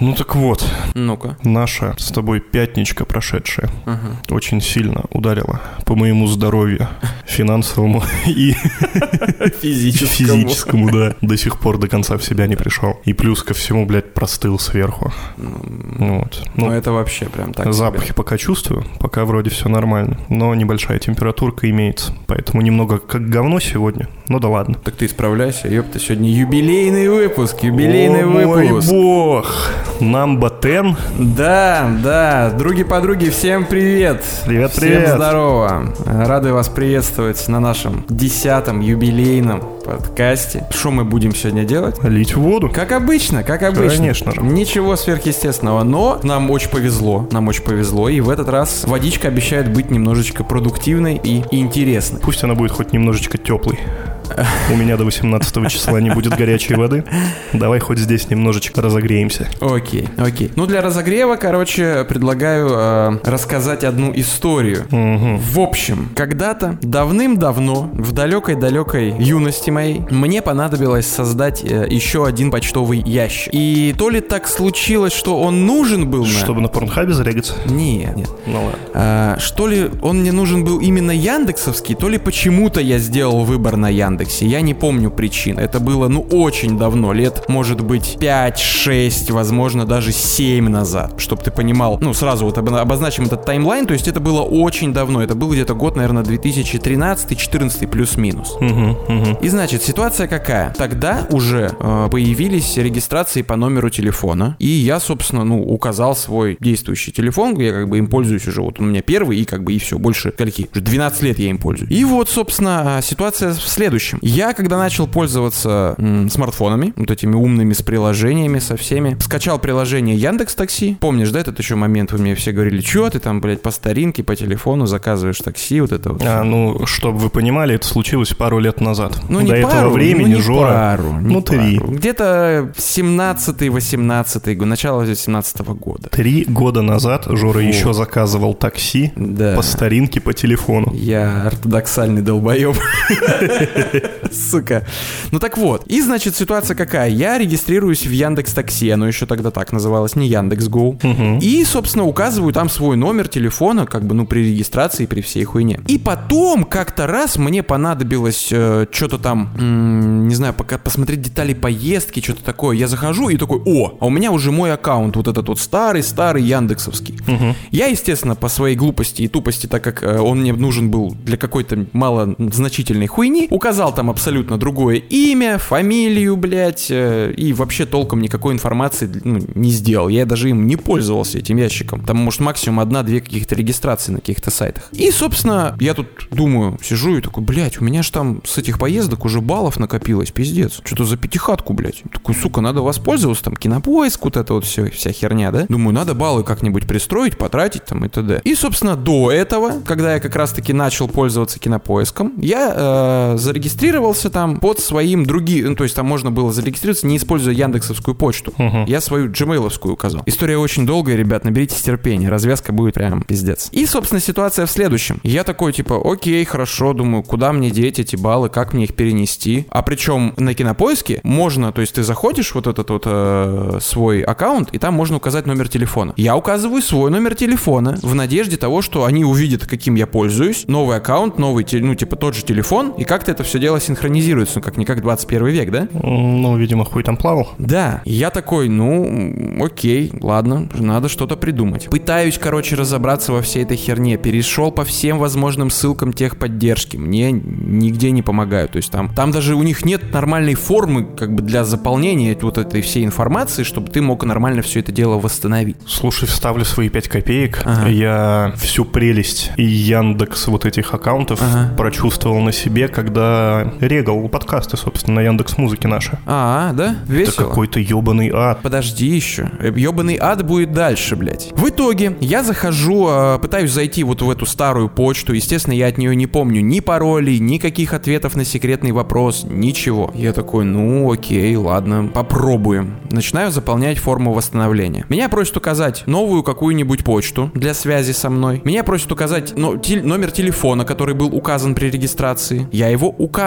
Ну так вот, Ну-ка. наша с тобой пятничка прошедшая Ага. очень сильно ударила по моему здоровью финансовому и физическому, да. До сих пор до конца в себя не пришел. И плюс ко всему, блядь, простыл сверху. Вот. Ну, Ну, это вообще прям так себе. запахи пока чувствую, пока вроде все нормально. Но небольшая температурка имеется. Поэтому немного как говно сегодня. Ну да ладно. Так ты исправляйся, ёпта, сегодня юбилейный выпуск, юбилейный О, мой выпуск. бог! Number 10. Да, да, други-подруги, всем привет! Привет, Всем привет. здорово! Рады вас приветствовать на нашем десятом юбилейном подкасте. Что мы будем сегодня делать? Лить в воду. Как обычно, как обычно. Конечно же. Ничего сверхъестественного, но нам очень повезло, нам очень повезло, и в этот раз водичка обещает быть немножечко продуктивной и интересной. Пусть она будет хоть немножечко теплой. У меня до 18 числа не будет горячей воды. Давай хоть здесь немножечко разогреемся. Окей, окей. Ну, для разогрева, короче, предлагаю э, рассказать одну историю. Мгм. В общем, когда-то, давным-давно, в далекой-далекой юности моей, мне понадобилось создать э, еще один почтовый ящик. И то ли так случилось, что он нужен был на... Чтобы на порнхабе зарегаться? Нет, нет. Ну ладно. А, что ли он мне нужен был именно яндексовский, то ли почему-то я сделал выбор на Яндексе. Я не помню причин. Это было, ну, очень давно. Лет, может быть, 5-6, возможно, даже 7 назад. Чтобы ты понимал. Ну, сразу вот обо- обозначим этот таймлайн. То есть это было очень давно. Это был где-то год, наверное, 2013-2014 плюс-минус. Мгм, мгм. И значит, ситуация какая? Тогда уже э, появились регистрации по номеру телефона, и я, собственно, ну, указал свой действующий телефон, я как бы им пользуюсь уже, вот он у меня первый, и как бы и все, больше скольки? Уже 12 лет я им пользуюсь. И вот, собственно, а, ситуация в следующем. Я, когда начал пользоваться м, смартфонами, вот этими умными с приложениями, со всеми, скачал приложение Яндекс Такси. Помнишь, да, этот еще момент, вы мне все говорили, что ты там, блядь, по старинке, по телефону заказываешь такси, вот это вот. А, ну, чтобы вы понимали, это случилось пару лет назад. Ну, не До этого пару, времени ну, не Жора... пару, не ну, три. Где-то 17-18 год, начало 17 года. Три года назад Жора Вот. еще заказывал такси Да. по старинке по телефону. Я ортодоксальный долбоеб. Сука. Ну так вот. И, значит, ситуация какая? Я регистрируюсь в Яндекс Такси, оно еще тогда так называлось, не Яндекс Гоу. И, собственно, указываю там свой номер телефона, как бы, ну, при регистрации, при всей хуйне. И потом, как-то раз, мне понадобилось что-то там, м, не знаю, пока посмотреть детали поездки, что-то такое. Я захожу и такой, о, а у меня уже мой аккаунт, вот этот вот старый-старый яндексовский. Я, естественно, по своей глупости и тупости, так как э, он мне нужен был для какой-то мало значительной хуйни, указал там абсолютно другое имя, фамилию, блядь, э, и вообще толком никакой информации ну, не сделал. Я даже им не пользовался, этим ящиком. Там, может, максимум одна-две каких-то регистрации на каких-то сайтах. И, собственно, я тут думаю, сижу и такой, блядь, у меня же там с этих поездок уже баллов накопилось, пиздец. Что-то за пятихатку, блядь. Такой, сука, надо воспользоваться, там, кинопоиск, вот это вот все, вся херня, да? Думаю, надо баллы как-нибудь пристроить, потратить там и т.д. И, собственно, до этого, когда я как раз-таки начал пользоваться кинопоиском, я э, зарегистрировался там под своим другим, ну, то есть там можно было зарегистрироваться, не используя яндексовскую почту. Я свою gmailовскую указал. История очень долгая, ребят, наберитесь терпения, развязка будет прям пиздец. И, собственно, ситуация в следующем. Я такой, типа, окей, хорошо, думаю, куда мне деть эти баллы, как мне их перенести. А причем на кинопоиске можно, то есть ты заходишь вот этот вот э, свой аккаунт, и там можно указать номер телефона. Я указываю свой номер телефона в надежде того, что они увидят, каким я пользуюсь. Новый аккаунт, новый, ну, типа тот же телефон, и как-то это все дело синхронизируется, ну, как-никак 21 век, да? Ну, видимо, хуй там плавал. Да, я такой, ну, окей, ладно, надо что-то придумать. Пытаюсь, короче, разобраться во всей этой херне. Перешел по всем возможным ссылкам техподдержки. Мне нигде не помогают. То есть там, там даже у них нет нормальной формы, как бы для заполнения вот этой всей информации, чтобы ты мог нормально все это дело восстановить. Слушай, вставлю свои 5 копеек. Ага. Я всю прелесть и Яндекс вот этих аккаунтов Ага. прочувствовал на себе, когда регал подкасты, собственно, на Яндекс Музыке наши. А, да? Это Весело. какой-то ебаный ад. Подожди еще. Ебаный ад будет дальше, блядь. В итоге я захожу, э, пытаюсь зайти вот в эту старую почту. Естественно, я от нее не помню ни паролей, никаких ответов на секретный вопрос, ничего. Я такой, ну окей, ладно, попробуем. Начинаю заполнять форму восстановления. Меня просят указать новую какую-нибудь почту для связи со мной. Меня просят указать но- тел- номер телефона, который был указан при регистрации. Я его указываю.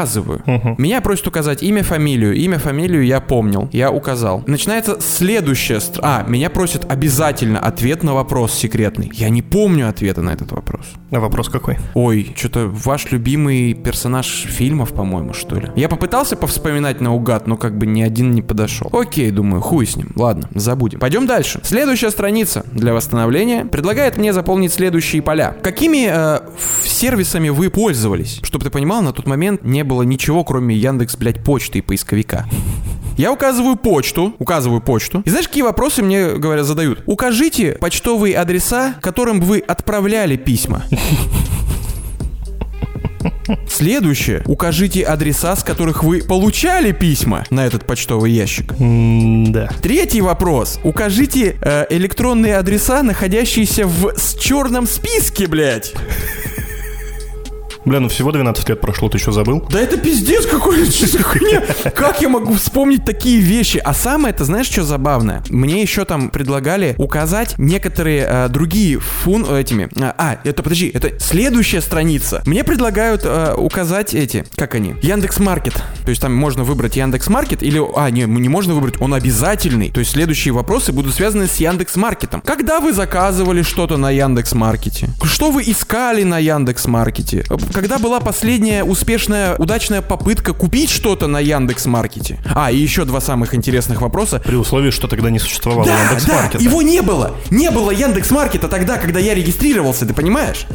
Мгм. Меня просят указать имя, фамилию. Имя, фамилию я помнил. Я указал. Начинается следующая... стр- А, меня просят обязательно ответ на вопрос секретный. Я не помню ответа на этот вопрос. А вопрос какой? Ой, что-то ваш любимый персонаж фильмов, по-моему, что ли? Я попытался повспоминать наугад, но как бы ни один не подошел. Окей, думаю, хуй с ним. Ладно, забудем. Пойдем дальше. Следующая страница для восстановления предлагает мне заполнить следующие поля. Какими э, сервисами вы пользовались? Чтобы ты понимал, на тот момент не было ничего, кроме Яндекс, блядь, почты и поисковика. Я указываю почту, указываю почту. И знаешь, какие вопросы мне, говорят, задают? Укажите почтовые адреса, которым вы отправляли письма. Следующее. Укажите адреса, с которых вы получали письма на этот почтовый ящик. М-да. Третий вопрос. Укажите э, электронные адреса, находящиеся в с черном списке, блядь. Бля, ну всего 12 лет прошло, ты что, забыл? Да это пиздец за хуйня? Как я могу вспомнить такие вещи? А самое, это знаешь, что забавное? Мне еще там предлагали указать некоторые э, другие фун этими. А, а, это подожди, это следующая страница. Мне предлагают э, указать эти, как они? Яндекс Маркет. То есть там можно выбрать Яндекс Маркет или, а, не, не можно выбрать, он обязательный. То есть следующие вопросы будут связаны с Яндекс Маркетом. Когда вы заказывали что-то на Яндекс Маркете? Что вы искали на Яндекс Маркете? Когда была последняя успешная, удачная попытка купить что-то на Яндекс Маркете? А, и еще два самых интересных вопроса. При условии, что тогда не существовало Да, Яндекс.Маркета. да, его не было. Не было Яндекс Маркета тогда, когда я регистрировался, ты понимаешь?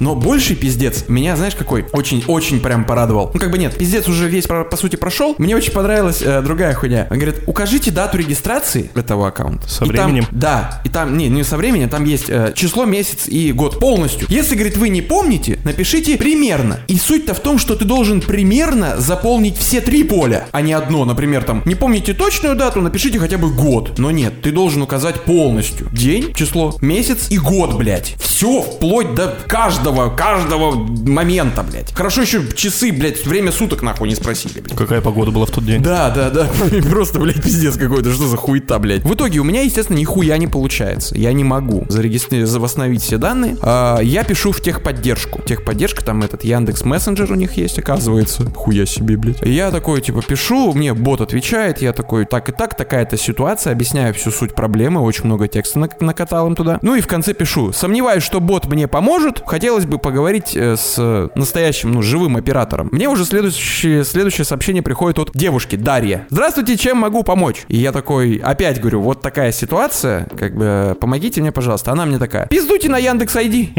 Но больший пиздец меня, знаешь, какой? Очень-очень прям порадовал. Ну, как бы нет, пиздец уже весь, по, сути, прошел. Мне очень понравилась э, другая хуйня. Он говорит, укажите дату регистрации этого аккаунта. Со И там- временем? да. И там, не, не со временем, там есть э, число, месяц и год полностью. Если, говорит, вы не помните, напишите примерно. И суть-то в том, что ты должен примерно заполнить все три поля, а не одно. Например, там, не помните точную дату, напишите хотя бы год. Но нет, ты должен указать полностью. День, число, месяц и год, блядь. Все, вплоть до каждого, каждого момента, блядь. Хорошо еще часы, блядь, время суток нахуй не спросили, блядь. Какая погода была в тот день? Да, да, да. Просто, блядь, пиздец какой-то. Что за хуета, блядь? В итоге у меня, естественно, нихуя не получается. Я не могу зарегистрировать, восстановить все данные. А, я пишу в техподдержку. Техподдержка, там этот Яндекс Мессенджер у них есть, оказывается. Хуя себе, блядь. Я такой, типа, пишу, мне бот отвечает, я такой, так и так, такая-то ситуация, объясняю всю суть проблемы, очень много текста нак- накатал им туда. Ну и в конце пишу, сомневаюсь, что бот мне поможет, хотелось бы поговорить э, с э, настоящим, ну, живым оператором. Мне уже следующее, следующее сообщение приходит от девушки, Дарья. Здравствуйте, чем могу помочь? И я такой, опять говорю, вот такая ситуация, как бы, помогите мне, пожалуйста. Она мне такая, пиздуйте на Яндекс ID.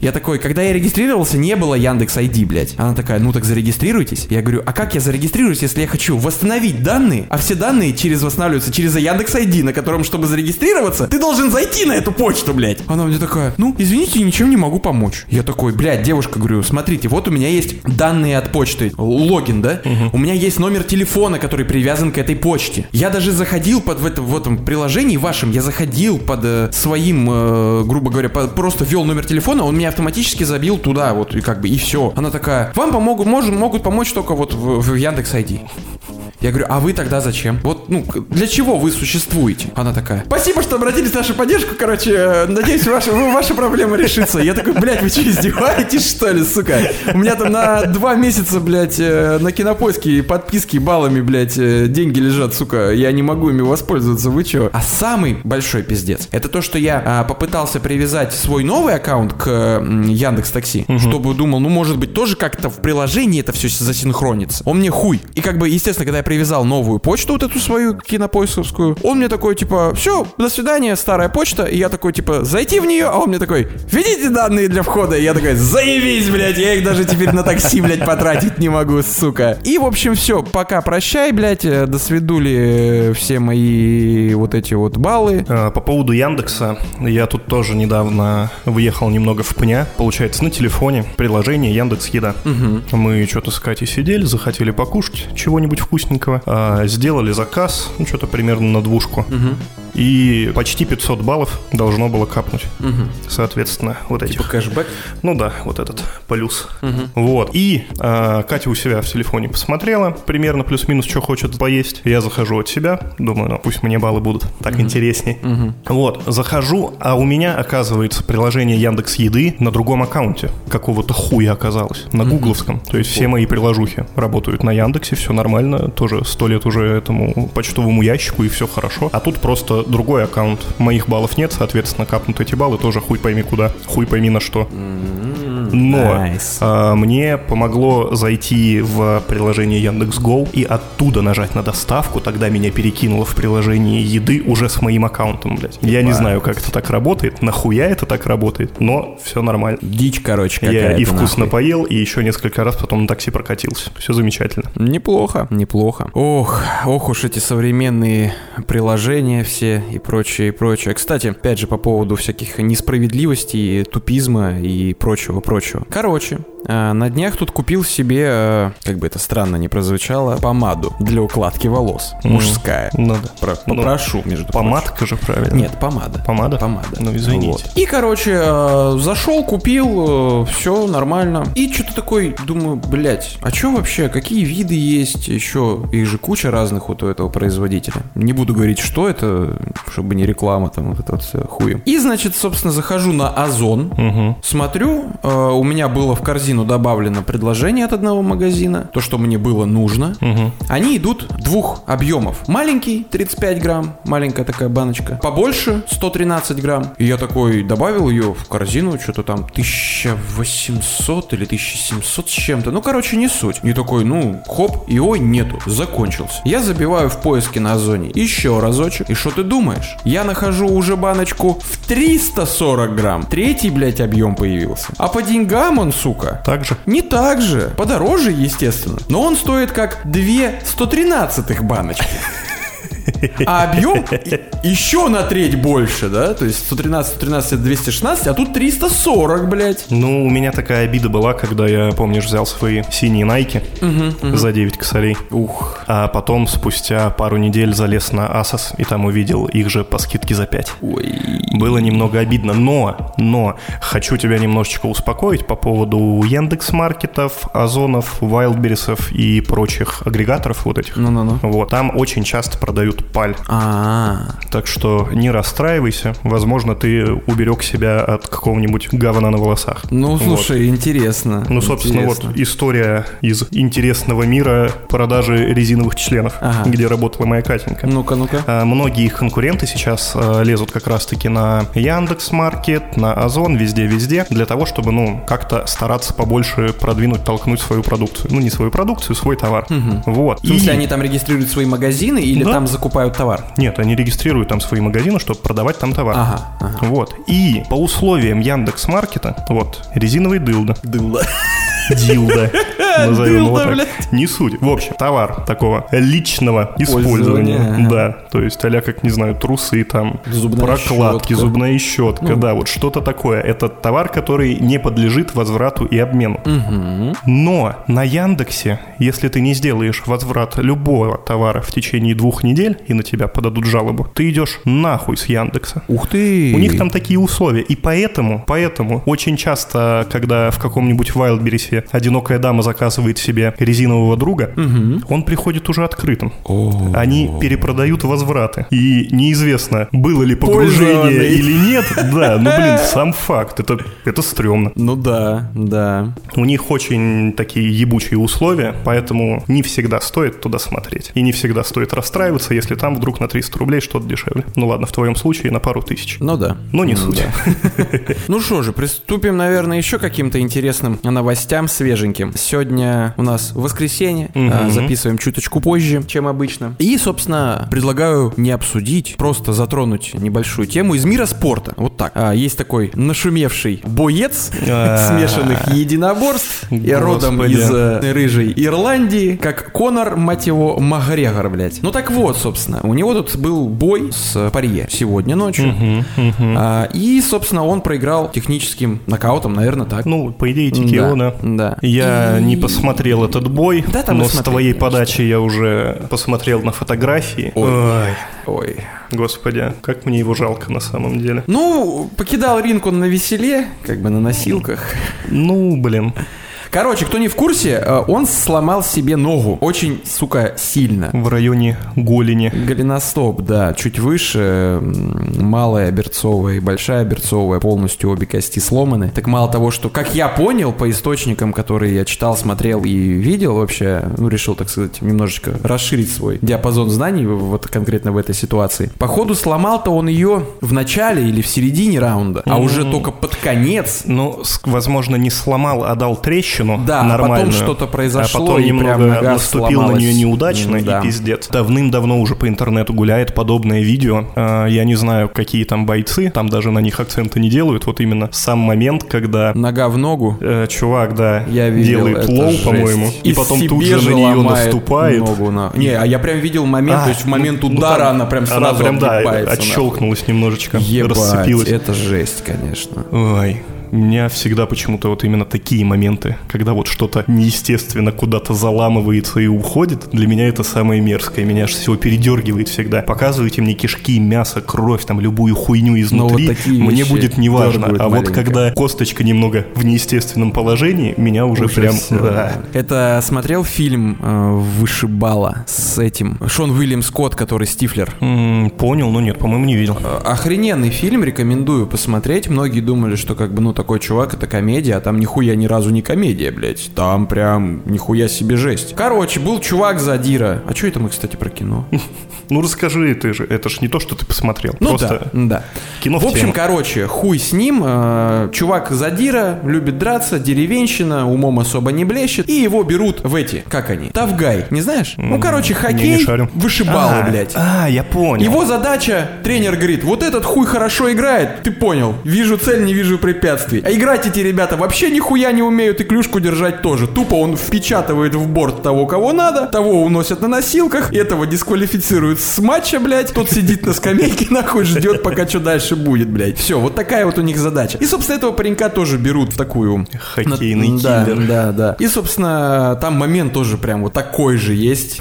Я такой, когда я регистрировался, не было Яндекс ID, блядь. Она такая, ну так зарегистрируйтесь. Я говорю, а как я зарегистрируюсь, если я хочу восстановить данные, а все данные через восстанавливаются через Яндекс ID, на котором, чтобы зарегистрироваться, ты должен зайти на эту почту, блядь. Она мне такая, ну, извините, ничем не могу помочь. Я такой, блядь, девушка, говорю, смотрите, вот у меня есть данные от почты, логин, да? У меня есть номер телефона, который привязан к этой почте. Я даже заходил под в, это, в этом приложении вашем, я заходил под э, своим, э, грубо говоря, по- просто ввел номер телефона, он меня автоматически забил туда, вот, и как бы, и все. Она такая, вам помогут, можем, могут помочь только вот в, в Яндекс ID. Я говорю, а вы тогда зачем? Вот, ну, для чего вы существуете? Она такая, спасибо, что обратились в нашу поддержку, короче, э, надеюсь, ваша, ваша проблема решится. Я такой, блядь, вы что, издеваетесь, что ли, сука? У меня там на два месяца, блядь, э, на кинопоиске подписки баллами, блядь, э, деньги лежат, сука, я не могу ими воспользоваться, вы чё? А самый большой пиздец, это то, что я а, попытался привязать свой новый аккаунт к Яндекс Такси, чтобы думал, ну, может быть, тоже как-то в приложении это все засинхронится. Он мне хуй. И как бы, естественно, когда я привязал новую почту, вот эту свою кинопоисковскую, он мне такой, типа, все, до свидания, старая почта. И я такой, типа, зайти в нее, а он мне такой, введите данные для входа. И я такой, заебись, блядь, я их даже теперь на такси, блядь, потратить не могу, сука. И, в общем, все, пока прощай, блядь, э, до свидули все мои вот эти вот баллы. А, По поводу Яндекса, я тут тоже недавно въехал немного в пня. Получается, на телефоне приложение Яндекс Еда. Мы что-то с Катей сидели, захотели покушать чего-нибудь вкусненького. А, Сделали заказ, ну, что-то примерно на двушку. И почти 500 баллов должно было капнуть. Соответственно, вот эти. Типа кэшбэк. Ну да, вот этот плюс. Вот. И а, Катя у себя в телефоне посмотрела примерно плюс-минус, что хочет поесть. Я захожу от себя, думаю, ну пусть мне баллы будут так интереснее. Вот, захожу, а у меня оказывается приложение Яндекс Еды на другом аккаунте. Какого-то хуя оказалось. На гугловском. То есть все мои приложухи работают на Яндексе, все нормально. Тоже сто лет уже этому почтовому ящику и все хорошо. А тут просто другой аккаунт. Моих баллов нет, соответственно, капнут эти баллы тоже хуй пойми куда, хуй пойми на что. Но Nice. а, мне помогло зайти в приложение Яндекс.Го и оттуда нажать на доставку, тогда меня перекинуло в приложение еды уже с моим аккаунтом, блядь. Я не знаю, как это так работает, нахуя это так работает, но все нормально. Дичь, короче, Я какая-то. и вкусно нахуй. поел, и еще несколько раз потом на такси прокатился. Все замечательно. Неплохо, неплохо. Ох, ох уж эти современные приложения все и прочее, и прочее. Кстати, опять же, по поводу всяких несправедливостей, тупизма и прочего-прочего. Короче, э, на днях тут купил себе, э, как бы это странно не прозвучало, помаду для укладки волос. Мужская. Ну да. Про- Ну, попрошу, между прочим. Помадка же правильно. Нет, помада. Помада? Помада. Ну, извините. Вот. И, короче, э, зашел, купил, все нормально. И что-то такой, думаю, блядь, а что вообще, какие виды есть еще? Их же куча разных вот у этого производителя. Не буду говорить, что это, чтобы не реклама там, вот это вот всё хуем. И, значит, собственно, захожу на Озон, Мгм. смотрю, э, у меня было в корзину добавлено предложение от одного магазина, то, что мне было нужно. Мгм. Они идут двух объемов. Маленький 35 грамм, маленькая такая баночка. Побольше 113 грамм. И я такой добавил ее в корзину, что-то там 1800 или 1700 с чем-то. Ну, короче, не суть. И такой, ну, хоп, ой, нету, закончился. Я забиваю в поиске на Озоне еще разочек. И что ты думаешь? Я нахожу уже баночку в 340 грамм. Третий, блядь, объем появился. А по деньгам он, сука, Так же? не так же. Подороже, естественно. Но он стоит как две 113 баночки. А объем еще на треть больше, да? То есть 113, 113 это 216, а тут 340, блядь. Ну, у меня такая обида была, когда я, помнишь, взял свои синие найки за 9 косарей. Ух. А потом, спустя пару недель, залез на Asos и там увидел их же по скидке за 5. Ой. Было немного обидно, но, но хочу тебя немножечко успокоить по поводу Яндекс Маркетов, Озонов, Вайлдберрисов и прочих агрегаторов вот этих. Ну-ну-ну. Вот, там очень часто продают паль. А, Так что не расстраивайся. Возможно, ты уберег себя от какого-нибудь говна на волосах. ну Вот. слушай, интересно. Ну, собственно, Интересно. вот история из интересного мира продажи резиновых членов, Ага. где работала моя Катенька. Ну-ка, ну-ка. А, Многие их конкуренты сейчас а, лезут как раз-таки на Яндекс Маркет, на Озон, везде-везде, для того, чтобы, ну, как-то стараться побольше продвинуть, толкнуть свою продукцию. Ну, не свою продукцию, свой товар. Вот. В смысле, И- они там регистрируют свои магазины или Да. там закупают товар? Нет, они регистрируют там свои магазины, чтобы продавать там товар. Ага, ага. Вот. И по условиям Яндекс Маркета, вот, резиновый дылда. Дылда. Дилда. Назовем его так. Не суть. В общем, товар такого личного Пользования, использования. Да. То есть, а как, не знаю, трусы там, Зубная прокладки, щетка. зубная щетка, да, вот что-то такое. Это товар, который не подлежит возврату и обмену. Но на Яндексе, если ты не сделаешь возврат любого товара в течение двух недель, и на тебя подадут жалобу, ты идешь нахуй с Яндекса. Ух ты. У них там такие условия. И поэтому, поэтому очень часто, когда в каком-нибудь Вайлдберрисе одинокая дама заказывает себе резинового друга, он приходит уже открытым. О. Они перепродают возвраты. И неизвестно, было ли погружение или нет. Да, ну блин, сам факт. Это, это стрёмно. Ну да, да. У них очень такие ебучие условия, поэтому не всегда стоит туда смотреть. И не всегда стоит расстраиваться, если там вдруг на 300 рублей что-то дешевле. Ну ладно, в твоем случае на пару тысяч. Ну да. Но не Ну суть. да. Ну что же, приступим, наверное, еще к каким-то интересным новостям свеженьким. Сегодня у нас воскресенье, а, записываем чуточку позже, чем обычно. И, собственно, предлагаю не обсудить, просто затронуть небольшую тему из мира спорта. Вот так. А, Есть такой нашумевший боец А. смешанных единоборств, и родом из э, рыжей Ирландии, как Конор, мать его, Макгрегор, блядь. Ну так вот, собственно, у него тут был бой с Парье сегодня ночью. И, собственно, он проиграл техническим нокаутом, наверное, так. Ну, по идее, TKO, да. Я не посмотрел этот бой, Да, там но с твоей подачи я уже посмотрел на фотографии. Ой. Ой, Ой. господи, как мне его жалко на самом деле. Ну, покидал ринг он на веселе, как бы на носилках. Ну, блин, Короче, кто не в курсе, э, он сломал себе ногу. Очень, сука, сильно. в районе голени. Голеностоп, да, чуть выше, малая берцовая и большая берцовая, полностью обе кости сломаны. Так мало того, что, как я понял по источникам, которые я читал, смотрел и видел вообще, ну, решил, так сказать, немножечко расширить свой диапазон знаний вот конкретно в этой ситуации. Походу, сломал-то он ее в начале или в середине раунда, а уже только под конец Ну, возможно, не сломал, а дал трещину Да, а нормальную. потом что-то произошло, А потом и немного прям наступил на сломалась. нее неудачно, да. и пиздец. Давным-давно уже по интернету гуляет подобное видео. А, Я не знаю, какие там бойцы, там даже на них акцента не делают. Вот именно сам момент, когда Нога в ногу. э, чувак, да, Я видел, делает low, по-моему, и, потом себе тут же на нее наступает. ногу на- Не, а я прям видел момент, А, то есть в момент ну, ну, удара там она прям Она сразу прям, да, отщелкнулась немножечко. Ебать, расцепилась. это жесть, конечно. Ой, меня всегда почему-то вот именно такие моменты, когда вот что-то неестественно куда-то заламывается и уходит, для меня это самое мерзкое, меня аж всего передергивает всегда. Показывайте мне кишки, мясо, кровь, там любую хуйню изнутри, Ну, вот такие мне будет неважно. А вот маленько. когда косточка немного в неестественном положении, меня уже Уже прям... да. Это смотрел фильм э, «Вышибала» с этим Шон Уильям Скотт, который Стифлер. М, понял, но нет, по-моему, не видел. Э, Охрененный фильм, рекомендую посмотреть. Многие думали, что как бы, ну, такой чувак это комедия, а там нихуя ни разу не комедия, блядь. Там прям нихуя себе жесть. Короче, был чувак задира. А что это мы, кстати, про кино? Ну расскажи ты же, это ж не то, что ты посмотрел. Ну Просто да, да. кино в В общем, тему. короче, хуй с ним. э, чувак задира, любит драться, деревенщина, умом особо не блещет. И его берут в эти, как они, Тавгай, не знаешь? Ну, короче, хоккей, вышибалы, А, блядь. А, я понял. Его задача, тренер говорит, вот этот хуй хорошо играет, ты понял, вижу цель, не вижу препятствий. А играть эти ребята вообще нихуя не умеют и клюшку держать тоже. Тупо он впечатывает в борт того, кого надо, того уносят на носилках, этого дисквалифицируют с матча, блядь, тот сидит на скамейке, нахуй ждет, пока что дальше будет, блядь. Все, вот такая вот у них задача. И, собственно, этого паренька тоже берут в такую... Хоккейный да, киллер. да, да. И, собственно, там момент тоже прям вот такой же есть.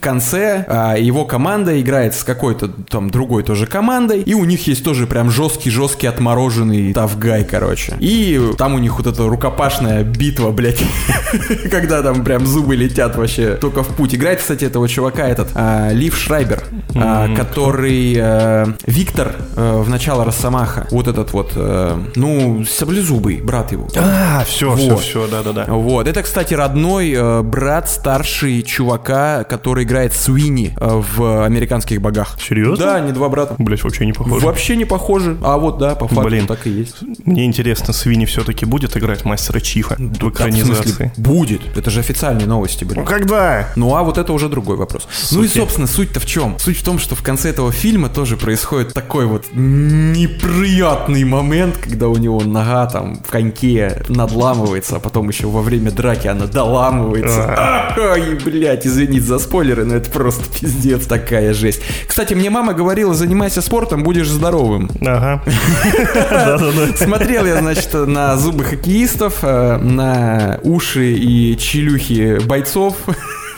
В конце а, его команда играет с какой-то там другой тоже командой, и у них есть тоже прям жесткий-жесткий отмороженный тавгай, короче. И там у них вот эта рукопашная битва, блядь, когда там прям зубы летят вообще только в путь. Играет, кстати, этого чувака этот, а, Лив Шрайбер, а, который э, Виктор э, в начало Росомаха, вот этот вот, э, ну, саблезубый, брат его. А, все, все, Вот. все, да-да-да. Вот, это, кстати, родной э, брат старший чувака, который играет Суини э, в «Американских богах». Серьезно? Да, не два брата. Блять, вообще не похоже. Вообще не похожи. А вот, да, по факту Блин. так и есть. Мне интересно, Свини все-таки будет играть мастера Чифа в Да, в экранизации? смысле, будет. Это же официальные новости были. Ну когда? Ну а вот это уже другой вопрос. Ну и, собственно, суть-то в чем? Суть в том, что в конце этого фильма тоже происходит такой вот неприятный момент, когда у него нога там в коньке надламывается, а потом еще во время драки она доламывается. Ай, блядь, извините за спойлеры, но это просто пиздец, такая жесть. Кстати, мне мама говорила, занимайся спортом, будешь здоровым. Ага. Смотрел я, значит, на зубы хоккеистов, э, на уши и челюхи бойцов.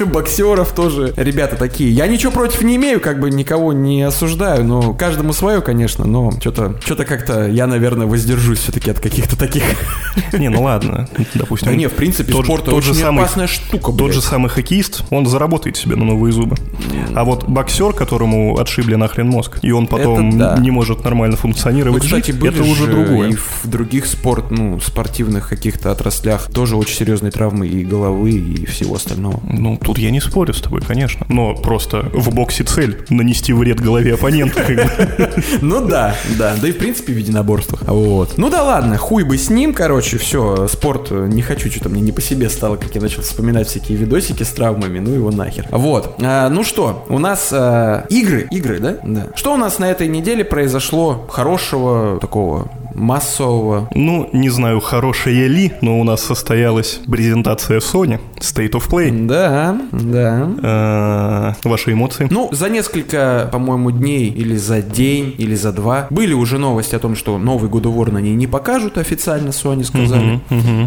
боксеров тоже. Ребята такие. Я ничего против не имею, как бы никого не осуждаю, но каждому свое, конечно, но что-то что-то как-то я, наверное, воздержусь все-таки от каких-то таких. Не, ну ладно, допустим. Да не, в принципе, тот, спорт тот же очень самый, опасная штука, Тот блядь. же самый хоккеист, он заработает себе на новые зубы. А вот боксер, которому отшибли нахрен мозг, и он потом Это да. не может нормально Ну, функционировать, кстати, жить, это уже же другое. И в других спорт, ну, спортивных каких-то отраслях тоже очень серьезные травмы и головы, и всего остального. Ну, тут я не спорю с тобой, конечно. Но просто в боксе цель — нанести вред голове оппонента. Ну да, да, да и в принципе в единоборствах. Вот. Ну да ладно, хуй бы с ним, короче, все, спорт э, не хочу, что-то мне не по себе стало, как я начал вспоминать всякие видосики с травмами, ну его нахер. Вот, А, ну что, у нас а, игры, игры, да? Да. Что у нас на этой неделе произошло хорошего, такого массового. Ну, не знаю, хорошая ли, но у нас состоялась презентация Sony State of Play. Да, да. Э, Ваши эмоции? Ну, за несколько, по-моему, дней или за день, или за два были уже новости о том, что новый God of War они не покажут официально, Sony сказали.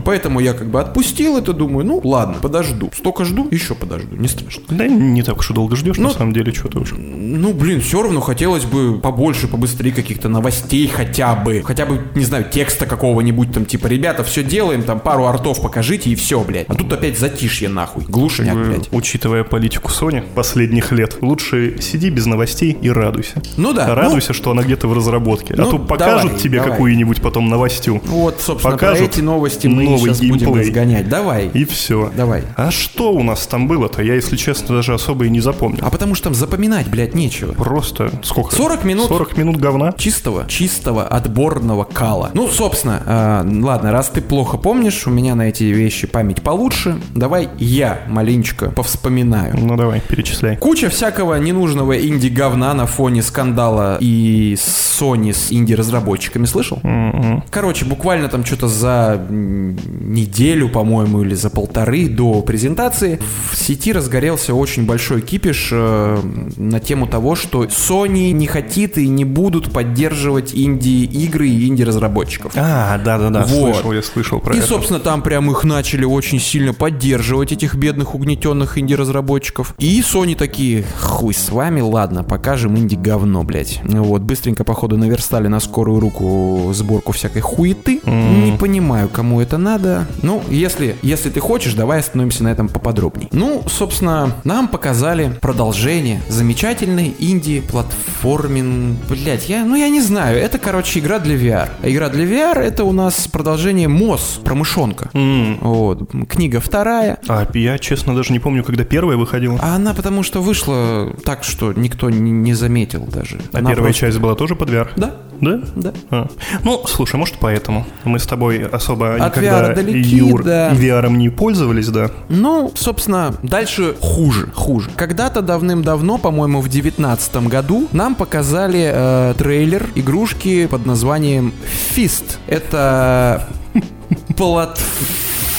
Поэтому я как бы отпустил это, думаю, ну ладно, подожду. Столько жду, еще подожду, не страшно. Да не так уж и долго ждешь, Ну, на самом деле, что-то уж. Ну, блин, все равно хотелось бы побольше, побыстрее каких-то новостей хотя бы. Хотя бы, не знаю, текста какого-нибудь там, типа, ребята, все делаем, там пару артов покажите и все, блядь. А тут опять затишье нахуй. Глушняк, Э, блядь. Учитывая политику Sony последних лет, лучше сиди без новостей и радуйся. Ну да. Радуйся, что она где-то в разработке. ну, а то покажут давай, тебе давай. какую-нибудь потом новостью. ну, вот, собственно, покажут про эти новости мы новый сейчас будем геймплей. разгонять. Давай. И все. Давай. А что у нас там было-то? Я, если честно, даже особо и не запомнил. А потому что там запоминать, блядь, нечего. Просто сколько? 40 минут. 40 минут говна? Чистого, чистого отборного кала. Ну, собственно, э, ладно, раз ты плохо помнишь, у меня на эти вещи память получше, давай я маленечко повспоминаю. Ну давай, перечисляй. Куча всякого ненужного инди-говна на фоне скандала и Sony с инди-разработчиками, слышал? М-м. Короче, буквально там что-то за неделю, по-моему, или за полторы до презентации в сети разгорелся очень большой кипиш э, на тему того, что Sony не хотит и не будут поддерживать инди-игры и инди-разработчиков. А, да-да-да, Вот. слышал, я слышал про И, это. собственно, там прям их начали очень сильно поддерживать, этих бедных угнетенных инди-разработчиков. И Sony такие, хуй с вами, ладно, покажем инди-говно, блядь. Вот, быстренько, походу, наверстали на скорую руку сборку всякой хуеты. Не понимаю, кому это надо. Ну, если, если ты хочешь, давай остановимся на этом поподробней. Ну, собственно, нам показали продолжение замечательной инди-платформин... Блять, я, ну я не знаю, это, короче, игра для VR. А игра для VR это у нас продолжение МОС, промышонка. М. Вот, книга вторая. А я, честно, даже не помню, когда первая выходила. А она потому что вышла так, что никто не, не заметил даже. А Она первая просто- часть была тоже под VR? Да, Да? да. А. Ну, слушай, может поэтому. Мы с тобой особо От никогда VR далеки, Юр, да. и VR не пользовались, да. Ну, собственно, дальше хуже, хуже. Когда-то давным-давно, по-моему, в девятнадцатом году нам показали э, трейлер игрушки под названием Fist. Это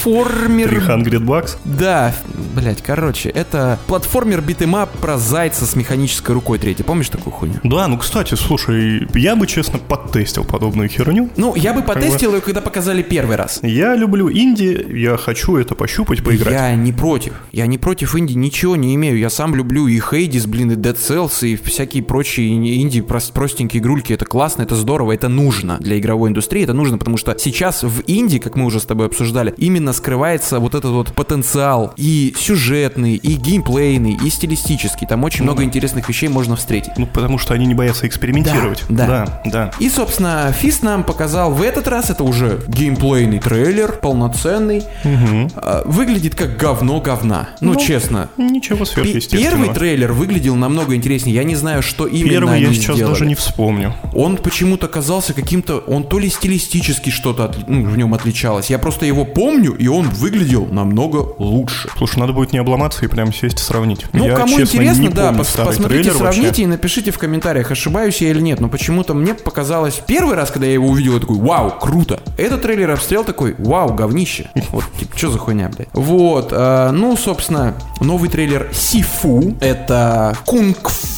платформер... 300 bucks. Да, блять, короче, это платформер beat 'em up про зайца с механической рукой третьей. Помнишь такую хуйню? Да, ну, кстати, слушай, я бы, честно, подтестил подобную херню. Ну, я бы потестил ее, когда показали первый раз. Я люблю инди, я хочу это пощупать, поиграть. Я не против. Я не против инди, ничего не имею. Я сам люблю и Hades, блин, и Dead Cells, и всякие прочие инди, прос- простенькие игрульки. Это классно, это здорово, это нужно для игровой индустрии. Это нужно, потому что сейчас в инди, как мы уже с тобой обсуждали, именно скрывается вот этот вот потенциал и сюжетный, и геймплейный, и стилистический. Там очень много интересных вещей можно встретить. Ну, потому что они не боятся экспериментировать. Да, да. да. да. И, собственно, Фист нам показал в этот раз, это уже геймплейный трейлер, полноценный. А, Выглядит как говно говна. Ну, Ну, честно. Ничего сверхъестественного. Первый трейлер выглядел намного интереснее. Я не знаю, что именно Первый они я сейчас сделали. даже не вспомню. Он почему-то казался каким-то... Он то ли стилистически что-то отли- ну, в нем отличалось. Я просто его помню, и он выглядел намного лучше. Слушай, надо будет не обломаться и прям сесть и сравнить. Ну, я, кому честно, интересно, не да, помню пос- посмотрите, трейлер вообще. сравните и напишите в комментариях, ошибаюсь я или нет. Но почему-то мне показалось первый раз, когда я его увидел, я такой, вау, круто. Этот трейлер посмотрел такой, вау, говнище. Вот, типа, что за хуйня, блядь. Вот, а, ну, собственно, новый трейлер Sifu. Это кунг-фу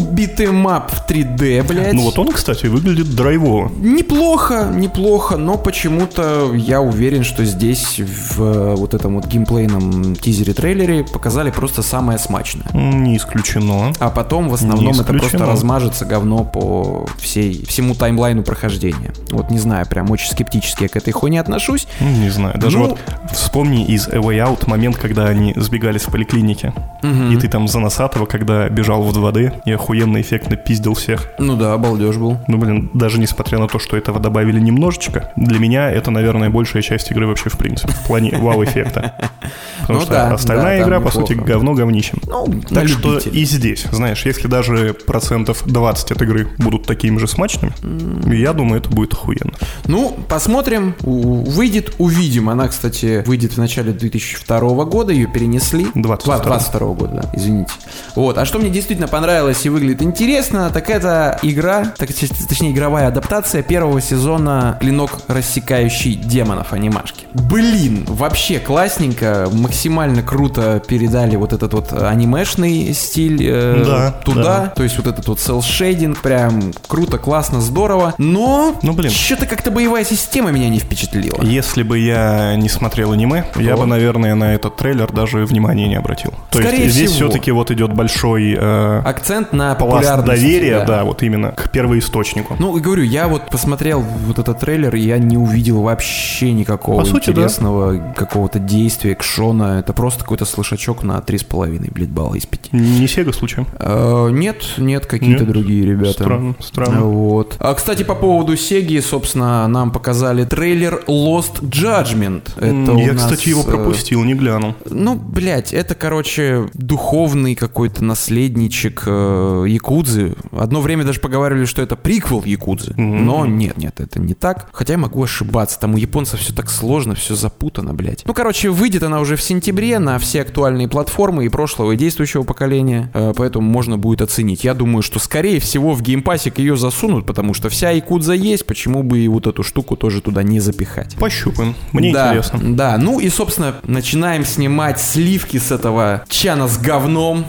beat 'em up в 3D, блядь. Ну вот он, кстати, выглядит драйвово. Неплохо, неплохо, но почему-то я уверен, что здесь в э, вот этом вот геймплейном тизере-трейлере показали просто самое смачное. Не исключено. А потом в основном это просто размажется говно по всей, всему таймлайну прохождения. Вот не знаю, прям очень скептически я к этой хуйне отношусь. Не знаю. Даже Ну- вот вспомни из A Way Out момент, когда они сбегали с поликлиники. И ты там за Носатого, когда бежал в 2D и охуенно эффектно пиздил всех. Ну да, балдеж был. Ну, блин, даже несмотря на то, что этого добавили немножечко, для меня это, наверное, большая часть игры вообще в принципе, в плане вау-эффекта. Потому Ну что да, остальная да, игра, по сути, говно говнищем. Ну, Так что и здесь, знаешь, если даже процентов 20 от игры будут такими же смачными, я думаю, это будет охуенно. Ну, посмотрим. Выйдет, увидим. Она, кстати, выйдет в начале 2002 года. Ее перенесли. 22. 22 года, да, извините. Вот. А что мне действительно понравилось и выглядит интересно, так это игра, так, точнее, игровая адаптация первого сезона «Клинок, рассекающий демонов» анимашки. Блин, вообще классненько, максимально круто передали вот этот вот анимешный стиль э, Да, туда. да. То есть вот этот вот селшейдинг, прям круто, классно, здорово. Но Ну, блин. что-то как-то боевая система меня не впечатлила. Если бы я не смотрел аниме, я То? бы, наверное, на этот трейлер даже внимания не обратил. То Скорее есть здесь всего. все-таки вот идет большой э, Акцент на пласт популярность. доверия, да. вот именно к первоисточнику. Ну, и говорю, я вот посмотрел вот этот трейлер, и я не увидел вообще никакого По сути, да. интересного какого-то действия, экшона. Это просто какой-то слышачок на 3,5, блин, балла из 5. Не Сега случаем? нет, нет, какие-то другие ребята. Странно, странно. Вот. А, кстати, по поводу Сеги, собственно, нам показали трейлер Lost Judgment. Это я, нас, кстати, его э, пропустил, не глянул. Ну, блядь, это, короче, духовный какой-то наследничек э, Якудзы. Одно время даже поговаривали, что это приквел Якудзы. Но нет, нет, это не так. Хотя я могу ошибаться. Там у японцев все так сложно, все запутано, блядь. Ну, короче, выйдет она уже в сентябре на все актуальные платформы и прошлого, и действующего поколения. Э, поэтому можно будет оценить. Я думаю, что, скорее всего, в геймпасик ее засунут, потому что вся Якудза есть. Почему бы и вот эту штуку тоже туда не запихать? Пощупаем. Мне да, интересно. Да, ну и, собственно, начинаем снимать сливки с этого чана с говном.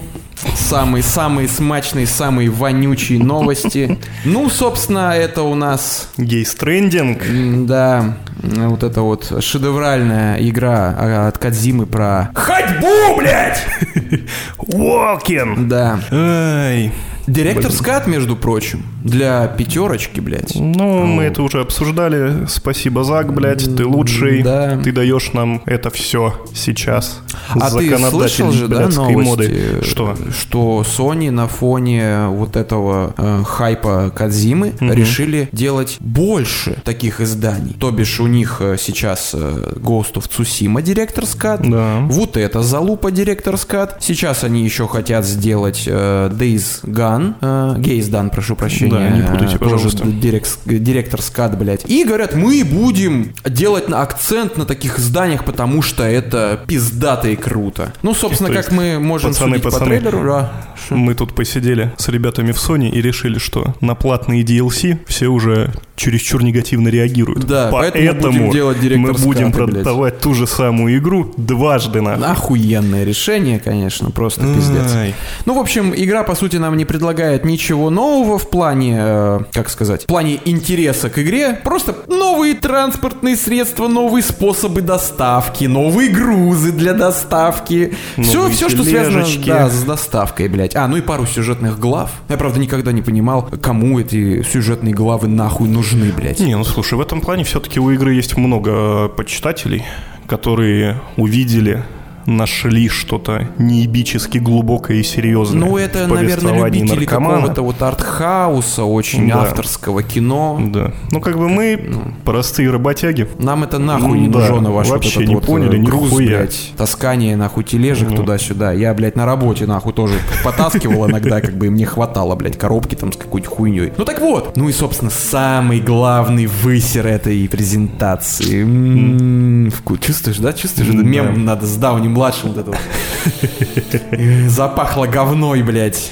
Самые-самые смачные, самые вонючие новости. Ну, собственно, это у нас, Гей-стрендинг. да, вот эта вот шедевральная игра а, от Кадзимы про ходьбу, блядь! Walking. Да. Ай. Директор скат, между прочим, для пятерочки, блядь. Ну, мы это уже обсуждали. Спасибо, Зак, блядь, ты лучший. Да. Ты даешь нам это все сейчас. А ты слышал же, да, новости? моды. Что? Что Sony на фоне вот этого э, хайпа Кадзимы решили делать больше таких изданий. То бишь у них э, сейчас э, Ghost of Tsushima директор скат. Да. Вот это залупа директор скат. Сейчас они еще хотят сделать э, Days Gone. Э, Gaze Done, прошу прощения. Да, не путайте, Э, тоже пожалуйста. директ- директор скат, блядь. И говорят, мы будем делать акцент на таких изданиях, потому что это пиздато и круто. Ну, собственно, как мы можем пацаны, судить по пацаны, трейлеру. да. Мы тут посидели с ребятами в Sony и решили, что на платные DLC все уже чересчур негативно реагируют. Да, поэтому поэтому будем делать мы будем скаты, блядь. продавать ту же самую игру дважды на. Охуенное решение, конечно, просто пиздец. Ай. Ну, в общем, игра, по сути, нам не предлагает ничего нового в плане, э, как сказать, в плане интереса к игре. Просто новые транспортные средства, новые способы доставки, новые грузы для доставки. Все, Новые все, что связано да, с доставкой, блядь. А, ну и пару сюжетных глав. Я, правда, никогда не понимал, кому эти сюжетные главы нахуй нужны, блядь. Не, ну слушай, в этом плане все-таки у игры есть много э, почитателей, которые увидели нашли что-то неебически глубокое и серьезное. Ну, это, наверное, любители какого-то вот артхауса, очень Да. авторского кино. Да. Ну, как бы мы простые работяги. Нам это нахуй Ну не да, нужно, ваш вот вообще этот не вот, поняли э, груз, нихуя. блядь, таскание, нахуй, тележек Ну. туда-сюда. Я, блядь, на работе, нахуй, тоже потаскивал иногда, как бы, и мне хватало, блядь, коробки там с какой-нибудь хуйней. Ну так вот. Ну и, собственно, самый главный высер этой презентации. М, вку- Чувствуешь, да? Чувствуешь? Мем да. надо с Дауни-младшим это вот. Э, Запахло говной, блядь.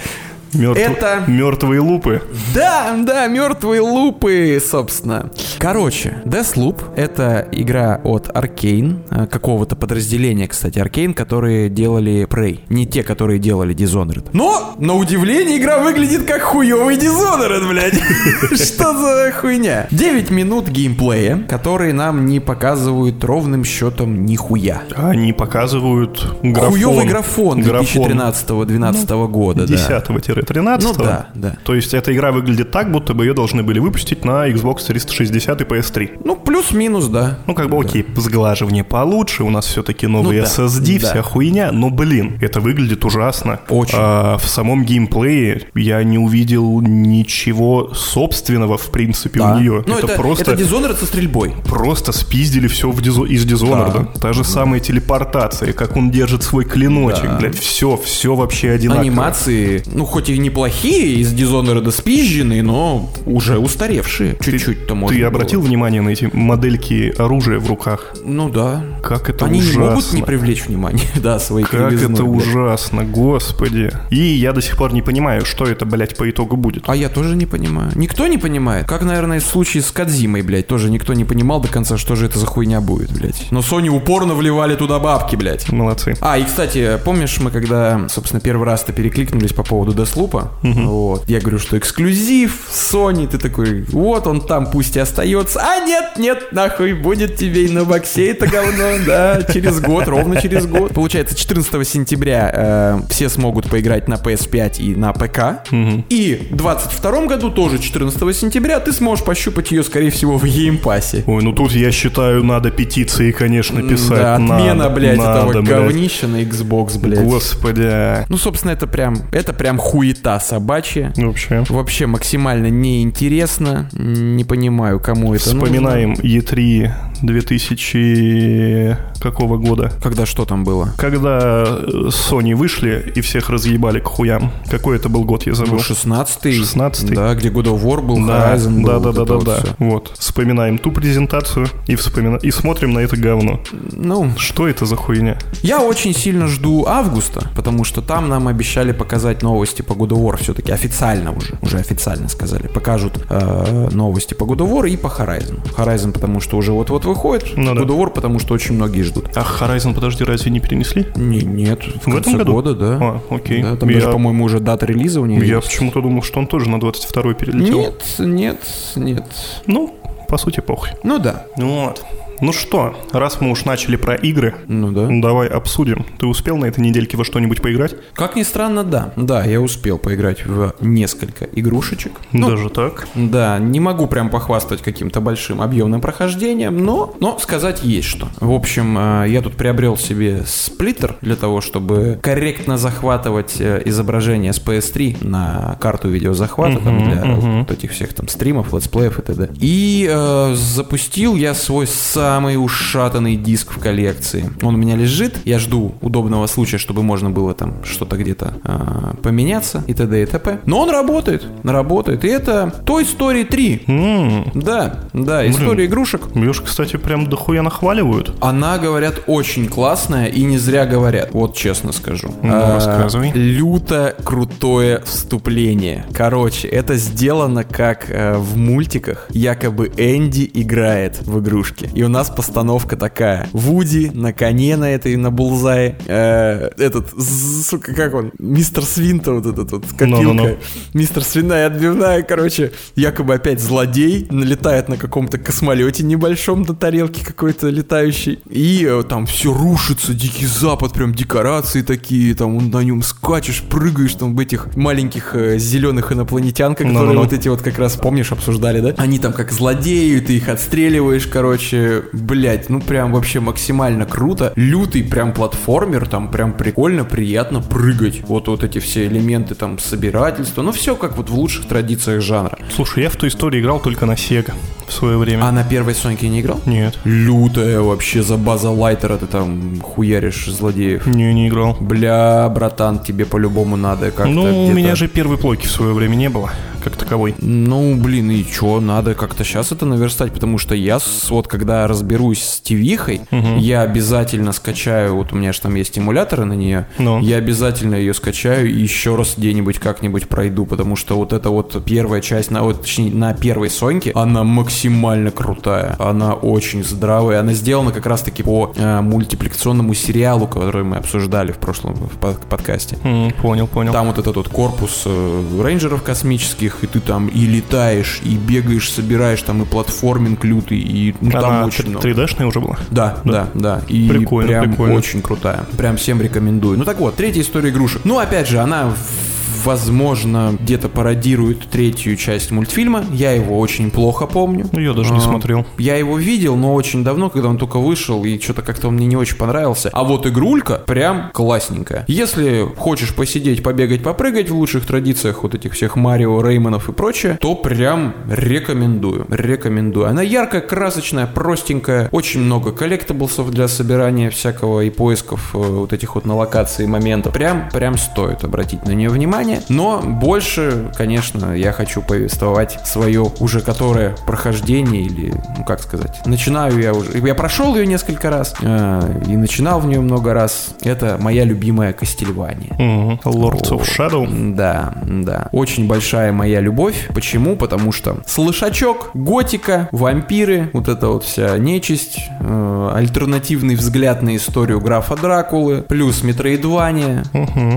Мертв- Это- Мертвые лупы. Да, да, мертвые лупы, собственно. Короче, Deathloop — это игра от Arkane, э, какого-то подразделения, кстати, Arkane, которые делали Prey. Не те, которые делали Dishonored. Но, на удивление, игра выглядит как хуёвый Dishonored, блядь. Что за хуйня? 9 минут геймплея, которые нам не показывают ровным счетом нихуя. Они показывают графон. Хуёвый графон Графон 2013-2012 года, да. 10 13 Ну да, да. То есть эта игра выглядит так, будто бы ее должны были выпустить на Xbox 360 и PS3. Ну, плюс-минус, да. Ну, как бы, окей, сглаживание получше, у нас все-таки новый Ну да, SSD, да. вся хуйня, но, блин, это выглядит ужасно. Очень. А, в самом геймплее я не увидел ничего собственного, в принципе, Да. у нее. Ну, это, это, просто... это Dishonored со стрельбой. Просто спиздили все в дизо- из Dishonored. Та же самая телепортация, как он держит свой клиночек, Да. блядь, все, все вообще одинаково. Анимации, ну, хоть и неплохие, из Dishonored спизженные, но уже устаревшие. Чуть-чуть-то можно Ты было. обратил внимание на эти модельки оружия в руках? Ну да. Как это Они ужасно. не могут не привлечь внимание, да, своей Как кривизной, это блядь. ужасно, господи. И я до сих пор не понимаю, что это, блядь, по итогу будет. А я тоже не понимаю. Никто не понимает. Как, наверное, в случае с Кадзимой, блядь, тоже никто не понимал до конца, что же это за хуйня будет, блядь. Но Sony упорно вливали туда бабки, блядь. Молодцы. А, и, кстати, помнишь, мы когда, собственно, первый раз-то перекликнулись по поводу Деслупа, вот, я говорю, что эксклюзив Sony, ты такой, вот он там пусть и остается, а нет, нет, нахуй, будет тебе и на боксе это говно, да, через год, ровно через год. Получается, 14 сентября э, все смогут поиграть на PS5 и на ПК, и в 22 году, тоже 14 сентября, ты сможешь пощупать ее, скорее всего, в геймпассе. Ой, ну тут я считаю, надо петиции, конечно, писать. Да, отмена, Надо, блядь, надо, этого блядь. говнища на Xbox, блядь. Господи. Ну, собственно, это прям, это прям хуета собачья. Вообще. Вообще максимально неинтересно. Не понимаю, кому это Вспоминаем нужно. E3 2000... какого года? Когда что там было? Когда э, Sony вышли и всех разъебали к хуям. Какой это был год, я забыл. Ну, 16-й. 16-й. Да, где God of War был, Да, Horizon был. да, вот да, да, да, вот да. всё. Вот. Вспоминаем ту презентацию и вспомина... и смотрим на это говно. Ну, Что это за хуйня? я очень сильно жду августа, потому что там нам обещали показать новости по God of War все-таки официально уже, уже официально сказали. Покажут э, новости по God of War и по Horizon. Horizon, потому что уже вот-вот выходит, Ну да. God of War, потому что очень многие ждут. Ах, Horizon, подожди, разве не перенесли? Не, нет, в, В конце этом году? года, да. А, окей. Да, там Я- даже, по-моему, уже дата релиза у нее Я есть. почему-то думал, что он тоже на 22-й перелетел. Нет, нет, нет. Ну, по сути, похуй. Ну да, Вот. Ну что, раз мы уж начали про игры, ну да. давай обсудим. Ты успел на этой недельке во что-нибудь поиграть? Как ни странно, да. Да, я успел поиграть в несколько игрушечек. Ну, Даже так? Да, не могу прям похвастать каким-то большим объемным прохождением, но, но сказать есть что. В общем, э, я тут приобрел себе сплиттер для того, чтобы корректно захватывать э, изображение с PS3 на карту видеозахвата там, для вот этих всех там стримов, летсплеев и т.д. И э, запустил я свой самый ушатанный диск в коллекции. Он у меня лежит, я жду удобного случая, чтобы можно было там что-то где-то э, поменяться и т.д. и т.п. Но он работает, работает. И это Toy Story 3. М, Да, да, история игрушек. Ж, кстати, прям дохуя нахваливают. Она, говорят, очень классная и не зря говорят, вот честно скажу. Ну, А, рассказывай. Люто крутое вступление. Короче, это сделано как э, в мультиках. Якобы Энди играет в игрушки. И у нас постановка такая. Вуди на коне на этой, на булзае. Э, этот, сука, как он? Мистер Свинта вот этот вот, копилка. Ну-ну-ну. Мистер Свиная отбивная, короче, якобы опять злодей, налетает на каком-то космолете небольшом на тарелке какой-то летающий, и э, там все рушится, Дикий Запад, прям декорации такие, там на нем скачешь, прыгаешь там в этих маленьких э, зеленых инопланетян, которые Ну-ну-ну. вот эти вот как раз, помнишь, обсуждали, да? Они там как злодеи, ты их отстреливаешь, короче, блять, ну прям вообще максимально круто, лютый прям платформер, там прям прикольно, приятно прыгать, вот вот эти все элементы там собирательства, ну все как вот в лучших традициях жанра. Слушай, я в той истории играл только на Sega в свое время. А на первой Соньке не играл? Нет. Лютая вообще за база лайтера ты там хуяришь злодеев. Не, не играл. Бля, братан, тебе по-любому надо как-то Ну, у меня же первой плойки в свое время не было, как таковой. Ну, блин, и чё, надо как-то сейчас это наверстать, потому что я, вот когда разберусь с ТВихой, я обязательно скачаю, вот у меня же там есть эмуляторы на нее, Ну. я обязательно ее скачаю и еще раз где-нибудь как-нибудь пройду, потому что вот эта вот первая часть, на, вот, точнее, на первой Соньке, она максимально крутая, она очень здравая, она сделана как раз-таки по э, мультипликационному сериалу, который мы обсуждали в прошлом в под- подкасте. М, понял, понял. Там вот этот вот корпус э, рейнджеров космических, и ты там и летаешь, и бегаешь, собираешь, там и платформинг лютый, и ну, там Она очень много. 3D-шная уже была? Да, да, да. И Прикольно, прям прикольно. очень крутая. Прям всем рекомендую. Ну так вот, третья история игрушек. Ну, опять же, она в возможно, где-то пародирует третью часть мультфильма. Я его очень плохо помню. Ну, я даже не А, смотрел. Я его видел, но очень давно, когда он только вышел, и что-то как-то он мне не очень понравился. А вот игрулька прям классненькая. Если хочешь посидеть, побегать, попрыгать в лучших традициях вот этих всех Марио, Реймонов и прочее, то прям рекомендую. Рекомендую. Она яркая, красочная, простенькая. Очень много коллектаблсов для собирания всякого и поисков э, вот этих вот на локации моментов. Прям, прям стоит обратить на нее внимание. Но больше, конечно, я хочу повествовать свое уже которое прохождение или, ну как сказать, начинаю я уже, я прошел ее несколько раз э, и начинал в нее много раз. Это моя любимая Кастельвания. Мгм. Lords of. Shadow. Да, да. Очень большая моя любовь. Почему? Потому что слышачок, готика, вампиры, вот эта вот вся нечисть, э, альтернативный взгляд на историю графа Дракулы, плюс Метроидвания.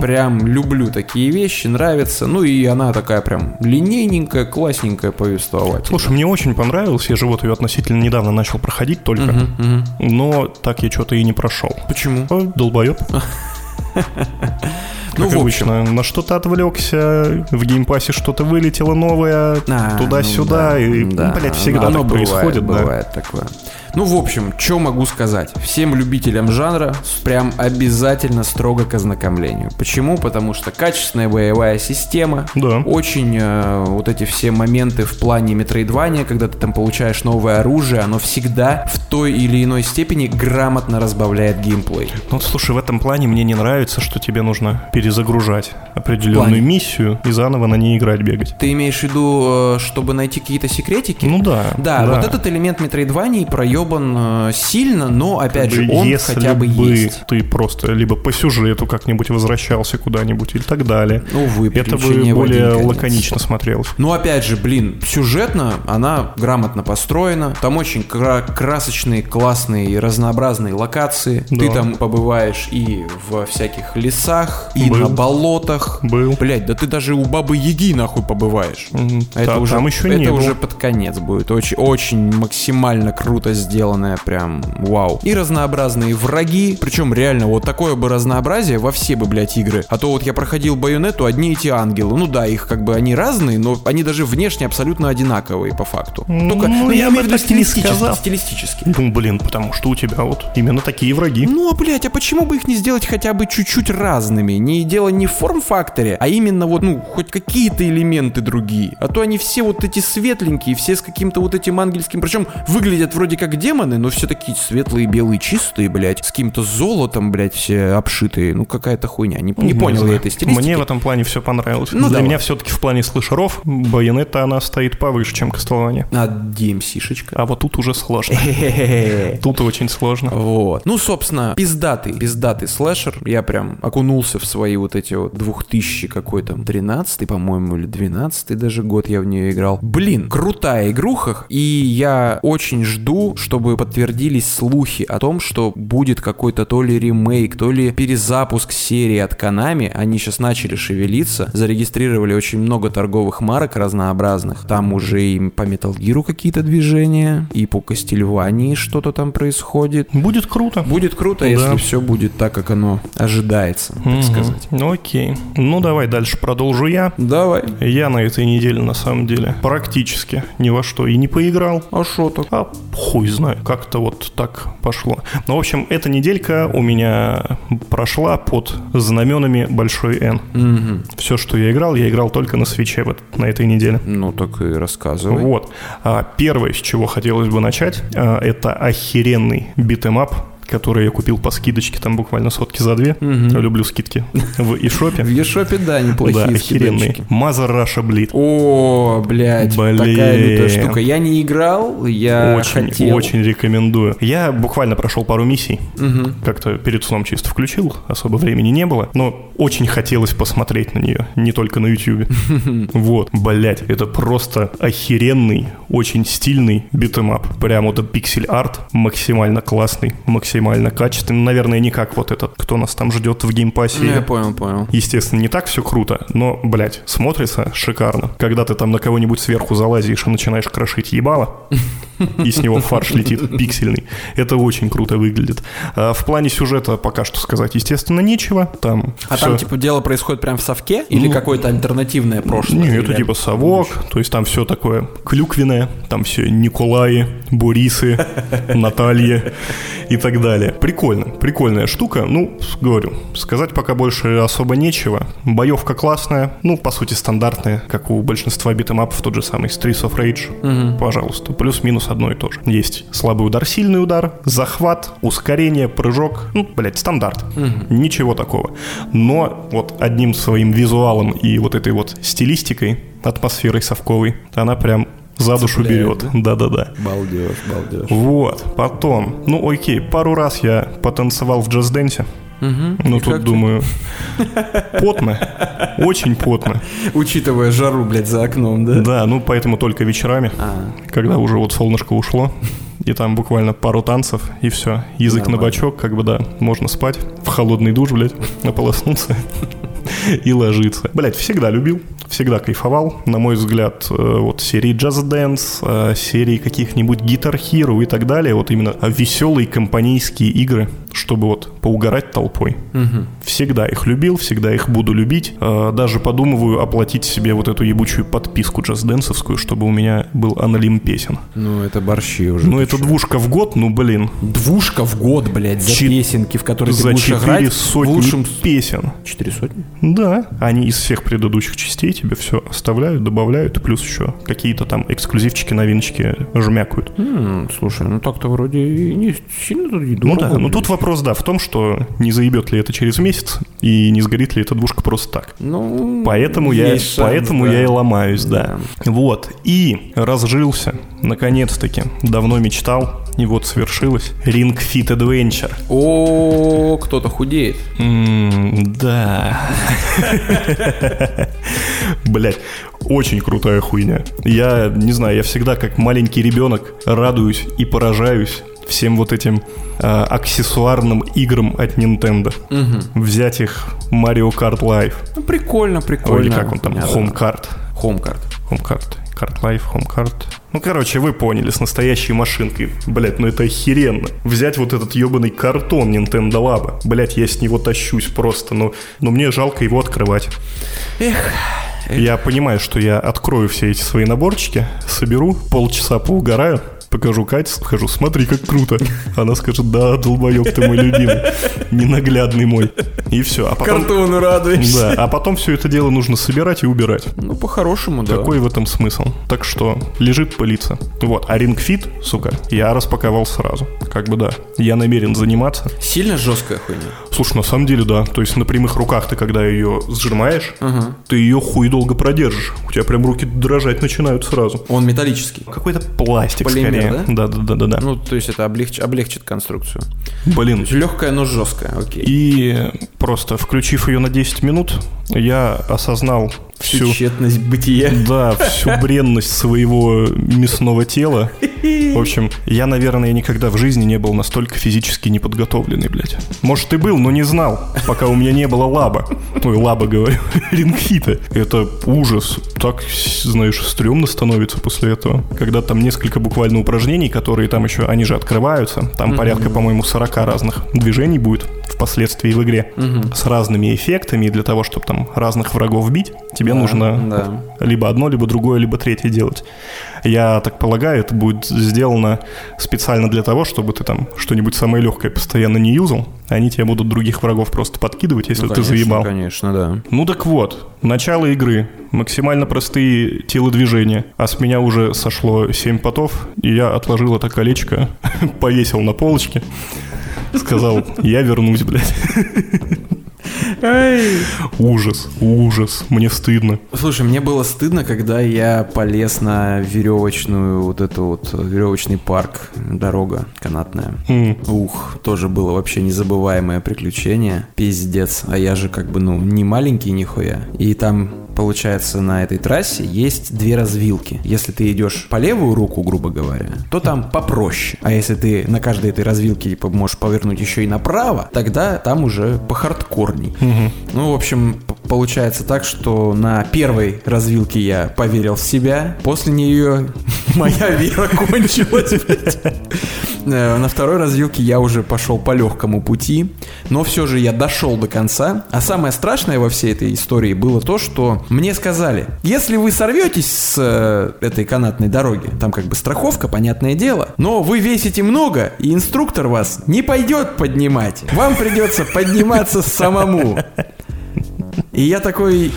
Прям люблю такие вещи, нравится. Ну и она такая прям линейненькая, классненькая повествователь. Слушай, мне очень понравилось. Я же вот ее относительно недавно начал проходить только. Но так я что-то и не прошел. Почему? О, Долбоеб. Ну, Как общем. обычно, на что-то отвлекся, в геймпассе что-то вылетело новое, А, туда-сюда, ну да, и, да. ну, блядь, всегда Оно так бывает, происходит, да. бывает такое. Ну, в общем, что могу сказать? Всем любителям жанра прям обязательно строго к ознакомлению. Почему? Потому что качественная боевая система, Да. очень э, вот эти все моменты в плане метроидвания, когда ты там получаешь новое оружие, оно всегда в той или иной степени грамотно разбавляет геймплей. Ну, слушай, в этом плане мне не нравится, что тебе нужно перезагружать определенную плане? миссию и заново на ней играть, бегать. Ты имеешь в виду, э, чтобы найти какие-то секретики? Ну да. Да, вот этот элемент метроидвании проебан э, сильно, но опять Как же он если хотя бы бы есть. ты просто либо по сюжету как-нибудь возвращался куда-нибудь или так далее, Увы, это бы более лаконично смотрелось. Ну, опять же, блин, сюжетно она грамотно построена. Там очень кра- красочные, классные и разнообразные локации. Ты Да. там побываешь и в всяких лесах, и Был. на болотах. Был. Блять, да ты даже у бабы Яги нахуй побываешь. А Это та- уже, там еще это не уже было. под конец будет. Очень, очень максимально круто сделанное, прям вау. И разнообразные враги, причем реально вот такое бы разнообразие во все бы, блядь, игры. А то вот я проходил байонету, одни и те ангелы. Ну да, их как бы они разные, но они даже внешне абсолютно одинаковые по факту. Только, Ну, я я имею в виду стилистически, сказал. стилистически. Ну, блин, потому что у тебя вот именно такие враги. Ну, а, блядь, а почему бы их не сделать хотя бы чуть-чуть разными? Не дело не в форм-факторе, а именно вот, ну, хоть какие-то элементы другие. А то они все вот эти светленькие, все с каким-то вот этим ангельским, причем выглядят вроде как демоны, но все такие светлые, белые, чистые, блядь, с каким-то золотом, блядь, все обшитые. Ну, какая-то хуйня. Не, не понял я этой стилистики. Мне в этом плане все понравилось. Ну, Для давай. меня все-таки в плане слышеров байонета она стоит повыше, чем Кастлования. А, DMC-шечка. А вот тут уже сложно. Тут очень сложно. Вот. Ну, собственно, пиздатый, пиздатый слэшер. Я прям окунулся в свои вот эти вот 2000 какой-то 13 по-моему, или 12 даже год я в нее играл. Блин, крутая игруха, и я очень жду, чтобы подтвердились слухи о том, что будет какой-то то ли ремейк, то ли перезапуск серии от Konami. Они сейчас начали шевелиться, зарегистрировали очень много торговых марок разнообразных. Там уже и по Metal Gear какие-то движения, и по Castlevania что-то там происходит. Будет круто. Будет круто, Да. если все будет так, как оно ожидается, так Мгм. сказать. Ну окей. Ну давай дальше продолжу я. Давай. Я на этой неделе на самом деле практически ни во что и не поиграл. А шо так? А хуй знаю, как-то вот так пошло. Ну, в общем, эта неделька у меня прошла под знаменами большой N. Мгм. Все, что я играл, я играл только на Switch е вот на этой неделе. Ну так и рассказывай. Вот. А, первое, с чего хотелось бы начать, а, это охеренный beat 'em up, который я купил по скидочке, там буквально сотки за две. Люблю скидки в В eShop. eShop е, да, неплохие Да, скидочки. Mother Russia Bleed. О, блядь, Блин. такая лютая штука. Я не играл, я Очень, хотел. очень рекомендую. Я буквально прошел пару миссий. Мгм. Как-то перед сном чисто включил, особо времени не было. Но очень хотелось посмотреть на нее, не только на YouTube. Вот, блять, это просто охеренный, очень стильный beat 'em up. Прям вот pixel art, максимально классный, максимально качественный. Наверное, не как вот этот, кто нас там ждет в Game Pass е. Ну, я понял, понял. Естественно, не так все круто, но, блядь, смотрится шикарно. Когда ты там на кого-нибудь сверху залазишь и начинаешь крошить ебало, и с него фарш летит пиксельный. Это очень круто выглядит. А в плане сюжета пока что сказать, естественно, нечего. Там А всё- там, типа, дело происходит прям в совке? Или Ну, какое-то альтернативное прошлое? Не, Или это типа совок, то есть там все такое клюквенное, там все Николаи, Борисы, Натальи и так далее. Прикольно, прикольная штука. Ну, говорю, сказать пока больше особо нечего. Боевка классная, ну, по сути, стандартная, как у большинства битэмапов, тот же самый Streets of Rage. Пожалуйста, плюс-минус одно и то же. Есть слабый удар, сильный удар, захват, ускорение, прыжок. Ну, блядь, стандарт. Ничего такого. Но вот одним своим визуалом и вот этой вот стилистикой, атмосферой совковой, она прям за душу Цепляет, берет. Да-да-да. Балдеж, балдеж. Вот, потом, ну окей, пару раз я потанцевал в джаз-денсе. Ну И тут как ты? думаю, потно, очень потно. Учитывая жару, блядь, за окном, да? Да, ну поэтому только вечерами, А, когда уже вот солнышко ушло, и там буквально пару танцев, и все. Язык на Нормально. бочок, как бы да, можно спать, в холодный душ, блядь, ополоснуться и ложиться. Блядь, всегда любил, всегда кайфовал. На мой взгляд, э, вот серии Just Dance, э, серии каких-нибудь Guitar Hero и так далее, вот именно веселые компанейские игры, чтобы вот поугарать толпой. Всегда их любил, всегда их буду любить. Э, Даже подумываю оплатить себе вот эту ебучую подписку джаз-дэнсовскую, чтобы у меня был аналим песен. ну это борщи уже. Ну, ты это чё? двушка в год, ну, блин. Двушка в год, блядь, за Чет- песенки, в которые ты За будешь четыре играть в сотни лучшем... песен. Четыре сотни? Да, они из всех предыдущих частей тебе все оставляют, добавляют, плюс еще какие-то там эксклюзивчики, новиночки жмякают. М, слушай, ну так-то вроде и не сильно тут и Ну да, блядь. тут вопрос, да, в том, что не заебет ли это через месяц, и не сгорит ли эта двушка просто так. Ну, Поэтому, я, шанс, поэтому да. я и ломаюсь, да. Вот. И разжился, наконец-таки. Давно мечтал, и вот свершилось. Ring Fit Adventure. О, кто-то худеет. Да. Блять, очень крутая хуйня. Я не знаю, я всегда как маленький ребенок радуюсь и поражаюсь всем вот этим а, аксессуарным играм от Nintendo. Взять их Mario Kart Live. Ну, прикольно, прикольно. Или как он там, Понятно. Home Kart. Хомкарт. Home Kart. Kart Life, Home Kart. Ну, короче, вы поняли, с настоящей машинкой. Блять, ну это охеренно. Взять вот этот ебаный картон Nintendo Labo. Блять, я с него тащусь просто, но, но мне жалко его открывать. Эх, Я понимаю, что я открою все эти свои наборчики, соберу, полчаса поугараю, покажу Кате, скажу, смотри, как круто. Она скажет, да, долбоеб ты мой любимый, ненаглядный мой. И все. А потом, картону радуешься. да, а потом все это дело нужно собирать и убирать. Ну, по-хорошему, да. Какой в этом смысл? Так что лежит пылиться. Вот, а Ring Fit, сука, я распаковал сразу. Как бы да, я намерен заниматься. Сильно жесткая хуйня. Слушай, на самом деле, да. То есть на прямых руках ты, когда ее сжимаешь, ты ее хуй долго продержишь. У тебя прям руки дрожать начинают сразу. Он металлический. Какой-то пластик Полимер, скорее. да? Да, да, да, да, да. Ну, то есть это облегч- облегчит конструкцию. Блин. Легкая, но жесткая, окей. И просто включив ее на 10 минут, я осознал всю, Тщетность бытия. да, всю бренность своего мясного тела. В общем, я, наверное, никогда в жизни не был настолько физически неподготовленный, блядь. Может, и был, но не знал, пока у меня не было лаба. Ой, лаба, говорю, рингфита. Это ужас. Так, знаешь, стрёмно становится после этого. Когда там несколько буквально упражнений, которые там еще, они же открываются. Там порядка, по-моему, 40 разных движений будет впоследствии в игре. С разными эффектами. Для того, чтобы там разных врагов бить, тебе Да, нужно да. либо одно, либо другое, либо третье делать. Я так полагаю, это будет сделано специально для того, чтобы ты там что-нибудь самое легкое постоянно не юзал. Они тебе будут других врагов просто подкидывать, если Ну, ты конечно, заебал. Конечно, да. Ну так вот, начало игры, максимально простые телодвижения, а с меня уже сошло 7 потов, и я отложил это колечко, повесил на полочке, сказал, я вернусь, блядь. Ужас, ужас, мне стыдно. Слушай, мне было стыдно, когда я полез на веревочную, вот эту вот веревочный парк, дорога канатная. Ух, тоже было вообще незабываемое приключение. Пиздец. А я же как бы, ну, не маленький нихуя. И там, получается, на этой трассе есть две развилки. Если ты идешь по левую руку, грубо говоря, то там попроще. А если ты на каждой этой развилке типа, можешь повернуть еще и направо, тогда там уже по хардкорней. Ну, в общем, Получается так, что на первой развилке я поверил в себя, после нее моя вера кончилась. Э, На второй развилке я уже пошел по легкому пути, но все же я дошел до конца. А самое страшное во всей этой истории было то, что мне сказали, если вы сорветесь с э, этой канатной дороги, там как бы страховка, понятное дело, но вы весите много, и инструктор вас не пойдет поднимать. Вам придется подниматься самому. И я такой...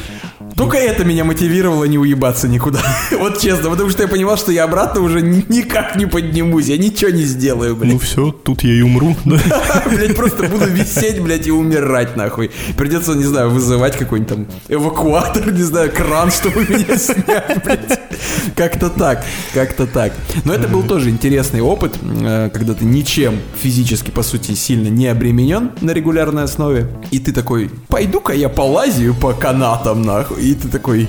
Только это меня мотивировало не уебаться никуда. Вот честно, потому что я понимал, что я обратно уже ни- никак не поднимусь, я ничего не сделаю, блядь. Ну все, тут я и умру. да. Блять, просто буду висеть, блядь, и умирать, нахуй. Придется, не знаю, вызывать какой-нибудь там эвакуатор, не знаю, кран, чтобы меня снять, блядь. Как-то так, как-то так. Но это был тоже интересный опыт, э, когда ты ничем физически, по сути, сильно не обременен на регулярной основе. И ты такой, пойду-ка я полазию по канатам, нахуй. И ты такой,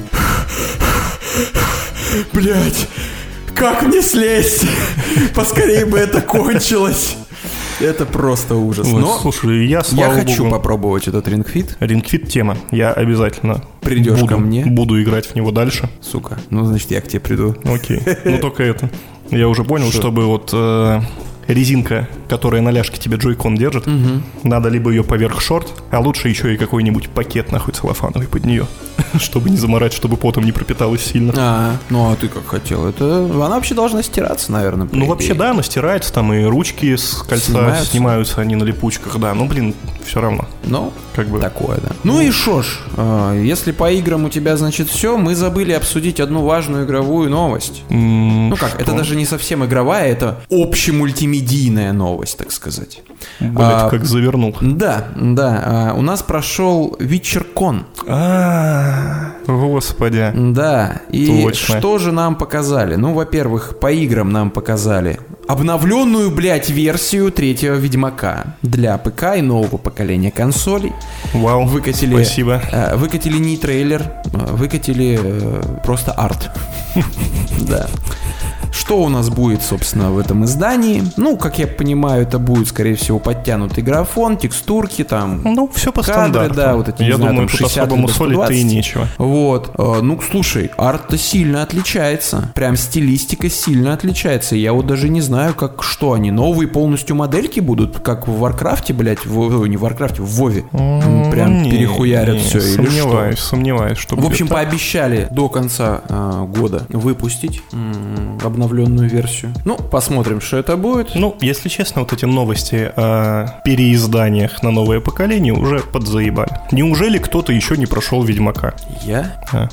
блядь, как мне слезть? Поскорее бы это кончилось. Это просто ужас. Ой, Но Слушай, я, я слава хочу богу, попробовать этот рингфит. Рингфит тема. Я обязательно Придешь буду, ко мне? буду играть в него дальше. Сука, ну значит я к тебе приду. Окей. Ну только это. Я уже понял, Что? чтобы вот э, резинка, которая на ляжке тебе джойкон держит, надо либо ее поверх шорт, а лучше еще и какой-нибудь пакет нахуй целлофановый под нее, чтобы не заморать, чтобы потом не пропиталось сильно. А, ну а ты как хотел? Это она вообще должна стираться, наверное. Ну, идее. вообще, да, она стирается, там и ручки с кольца Снимаются. снимаются, они на липучках, да. Ну, блин, все равно. Ну, Как бы. такое, да. Ну и шо ж, э, если по играм у тебя, значит, все, мы забыли обсудить одну важную игровую новость. Ну как, это что? даже не совсем игровая, это общемультимедийная новость, так сказать. Блять, А, как завернул. Да, да, а, у нас прошел WitcherCon. А, господи. Да, и Точно. что же нам показали? Ну, во-первых, по играм нам показали обновленную, блядь, версию третьего Ведьмака для ПК и нового поколения консолей. Вау, Выкатили, спасибо. э, выкатили не трейлер, выкатили э, просто арт. Да. Что у нас будет, собственно, в этом издании? Ну, как я понимаю, это будет, скорее всего, подтянутый графон, текстурки, там, Ну, все по кадры, стандарту. да, вот эти, Я знаю, думаю, там тут 60 особо мусолить-то и 120. нечего. Вот. Э, Ну, слушай, арт-то сильно отличается. Прям стилистика сильно отличается. Я вот даже не знаю, как что они. Новые полностью модельки будут, как в Варкрафте, блядь, в, не в Варкрафте, в Вове. Прям Не, перехуярят не, все или что? Сомневаюсь, сомневаюсь, что В общем, так. пообещали до конца э, года выпустить м, обновленную версию. Ну, посмотрим, что это будет. Ну, если честно, вот эти новости о переизданиях на новое поколение уже подзаебали. Неужели кто-то еще не прошел Ведьмака? Я? А.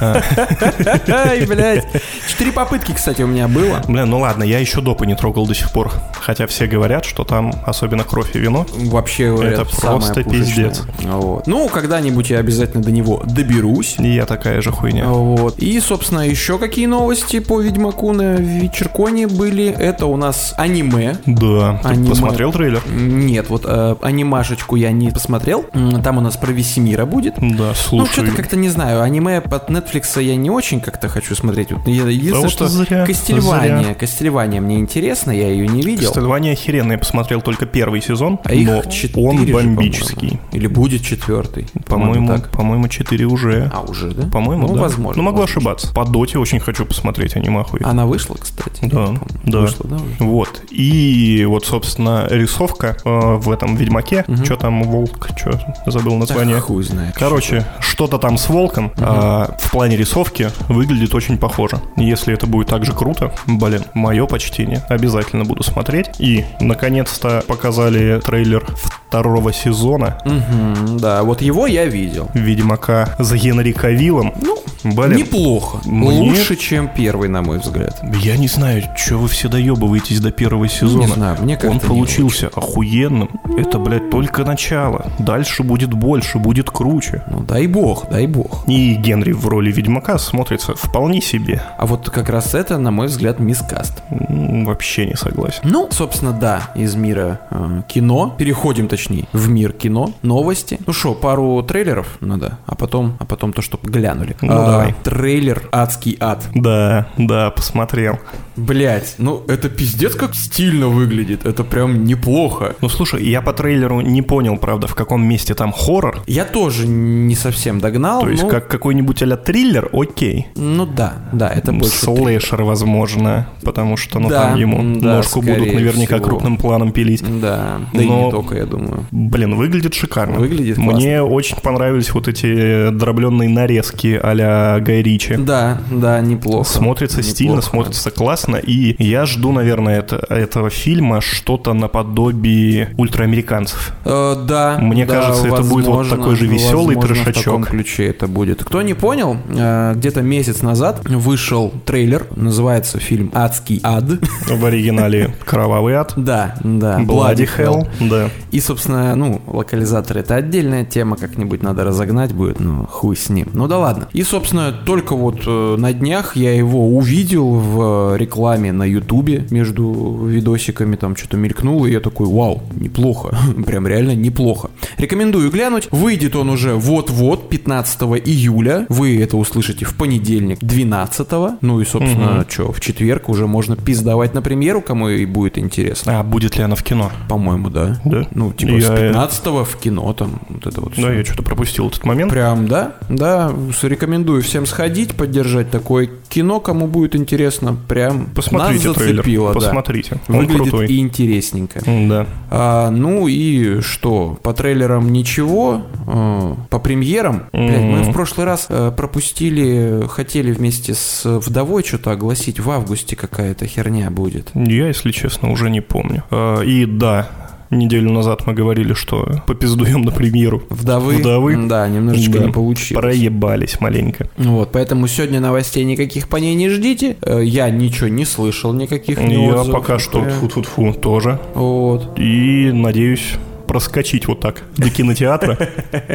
Ай, блядь. Четыре попытки, кстати, у меня было. Бля, ну ладно, я еще допы не трогал до сих пор. Хотя все говорят, что там особенно кровь и вино. Вообще Это просто пиздец. Вот. Ну, когда-нибудь я обязательно до него доберусь. И я такая же хуйня. Вот. И, собственно, еще какие новости по Ведьмаку на Вечерконе были? Это у нас аниме. Да, ты Аниме. посмотрел трейлер? Нет, вот э, анимашечку я не посмотрел. Там у нас про Весемира будет. Да, Ну, слушай. что-то как-то не знаю, аниме под Netflix я не очень как-то хочу смотреть. Вот, я- единственное, вот что зря, Кастельвания, зря. Кастельвания мне интересно, я ее не видел. Кастельвания охеренно, я посмотрел только первый сезон, А но четыре он же, бомбический. по-моему. Или будет четвертый. По-моему, по-моему, 4 уже. А, уже, да? По-моему, ну, да. возможно. Ну, могу возможно. ошибаться. По доте очень хочу посмотреть анимаху. Она вышла, кстати. Да, да. Вышла, да? уже? Вот. И вот, собственно, рисовка э, в этом Ведьмаке. Что там, волк, что забыл название. Да хуй знает. Короче, что-то там с волком а, в плане рисовки выглядит очень похоже. Если это будет так же круто, блин, мое почтение. Обязательно буду смотреть. И, наконец-то, показали трейлер второго сезона Мгм, да, вот его я видел. Ведьмака с Генри Кавиллом. Ну, блин, неплохо. мне- Лучше, чем первый, на мой взгляд. я не знаю, что вы все доебываетесь до первого сезона. не знаю, мне как-то Он получился охуенным. Это, блядь, только начало. Дальше будет больше, будет круче. Ну, дай бог, дай бог. И Генри в роли Ведьмака смотрится вполне себе. А вот как раз это, на мой взгляд, мискаст. Вообще не согласен. Ну, собственно, да, из мира э, кино. Переходим, точнее, в мир кино. Новости. Ну что, пару трейлеров надо, а потом, а потом то, что глянули. Ну, А, давай. Трейлер «Адский ад». Да, да, посмотрел. Блять, ну это пиздец как стильно выглядит. Это прям неплохо. Ну слушай, я по трейлеру не понял, правда, в каком месте там хоррор. Я тоже не совсем догнал. То есть ну, как какой-нибудь а триллер, окей. Ну да, да, это больше... Слэшер, возможно, потому что, ну, Да, там ему да, ножку будут наверняка всего. крупным планом пилить. Да, да и Но- не только, я думаю. Блин, выглядит шикарно. Выглядит классно. Мне очень понравились вот эти дробленные нарезки а-ля Гай Ричи. Да, да, неплохо. Смотрится стильно, Неплохо. смотрится классно, и я жду, наверное, это, этого фильма что-то наподобие ультраамериканцев. Э, да. Мне да, кажется, это будет вот возможно, такой же веселый возможно, в трешачок. таком ключе это будет. Кто не понял, э, где-то месяц назад вышел трейлер, называется фильм «Адский ад». В оригинале «Кровавый ад». Да, да. Bloody Hell, да. И, собственно, ну, локализатор это отдельная тема, как-нибудь надо разогнать будет, ну, хуй с ним. Ну да ладно. И, собственно, только вот э, на днях я его увидел в рекламе на Ютубе между видосиками, там что-то мелькнуло, и я такой, вау, неплохо, прям реально неплохо. Рекомендую глянуть. Выйдет он уже вот-вот, 15 июля. Вы это услышите в понедельник, 12 Ну и, собственно, что, в четверг уже можно пиздовать на премьеру, кому и будет интересно. А будет ли она в кино? По-моему, да. Да? Ну, типа с Я, э, 15 в кино там, вот это вот Да, всё. я что-то пропустил этот момент. Прям, да, да, с- рекомендую всем сходить, поддержать такое кино, кому будет интересно, прям Посмотрите нас трейлер. зацепило, да. Посмотрите. Он Выглядит крутой. и интересненько. Да. А, ну и что, по трейлерам ничего, э, по премьерам, блядь, мы в прошлый раз э, пропустили, хотели вместе с вдовой что-то огласить, в августе какая-то херня будет. Я, если честно, уже не помню. А, И да, неделю назад мы говорили, что попиздуем на премьеру. Вдовы? Вдовы? Да, немножечко Да. не получилось. Проебались маленько. Вот, поэтому сегодня новостей никаких по ней не ждите. Э, Я ничего не слышал, никаких ни Я отзывов, пока что прям. фу-фу-фу тоже. Вот. И надеюсь проскочить вот так до кинотеатра,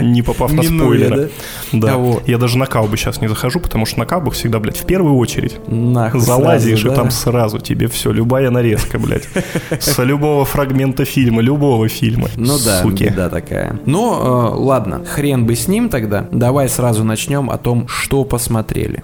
не попав на спойлеры. Да. А. Я даже на каубы сейчас не захожу, потому что на каубах всегда, блядь, в первую очередь залазишь, и да? там сразу тебе все, любая нарезка, блядь. С любого фрагмента фильма, любого фильма. Ну да, беда такая. Ну, э, ладно, хрен бы с ним тогда. Давай сразу начнем о том, что посмотрели.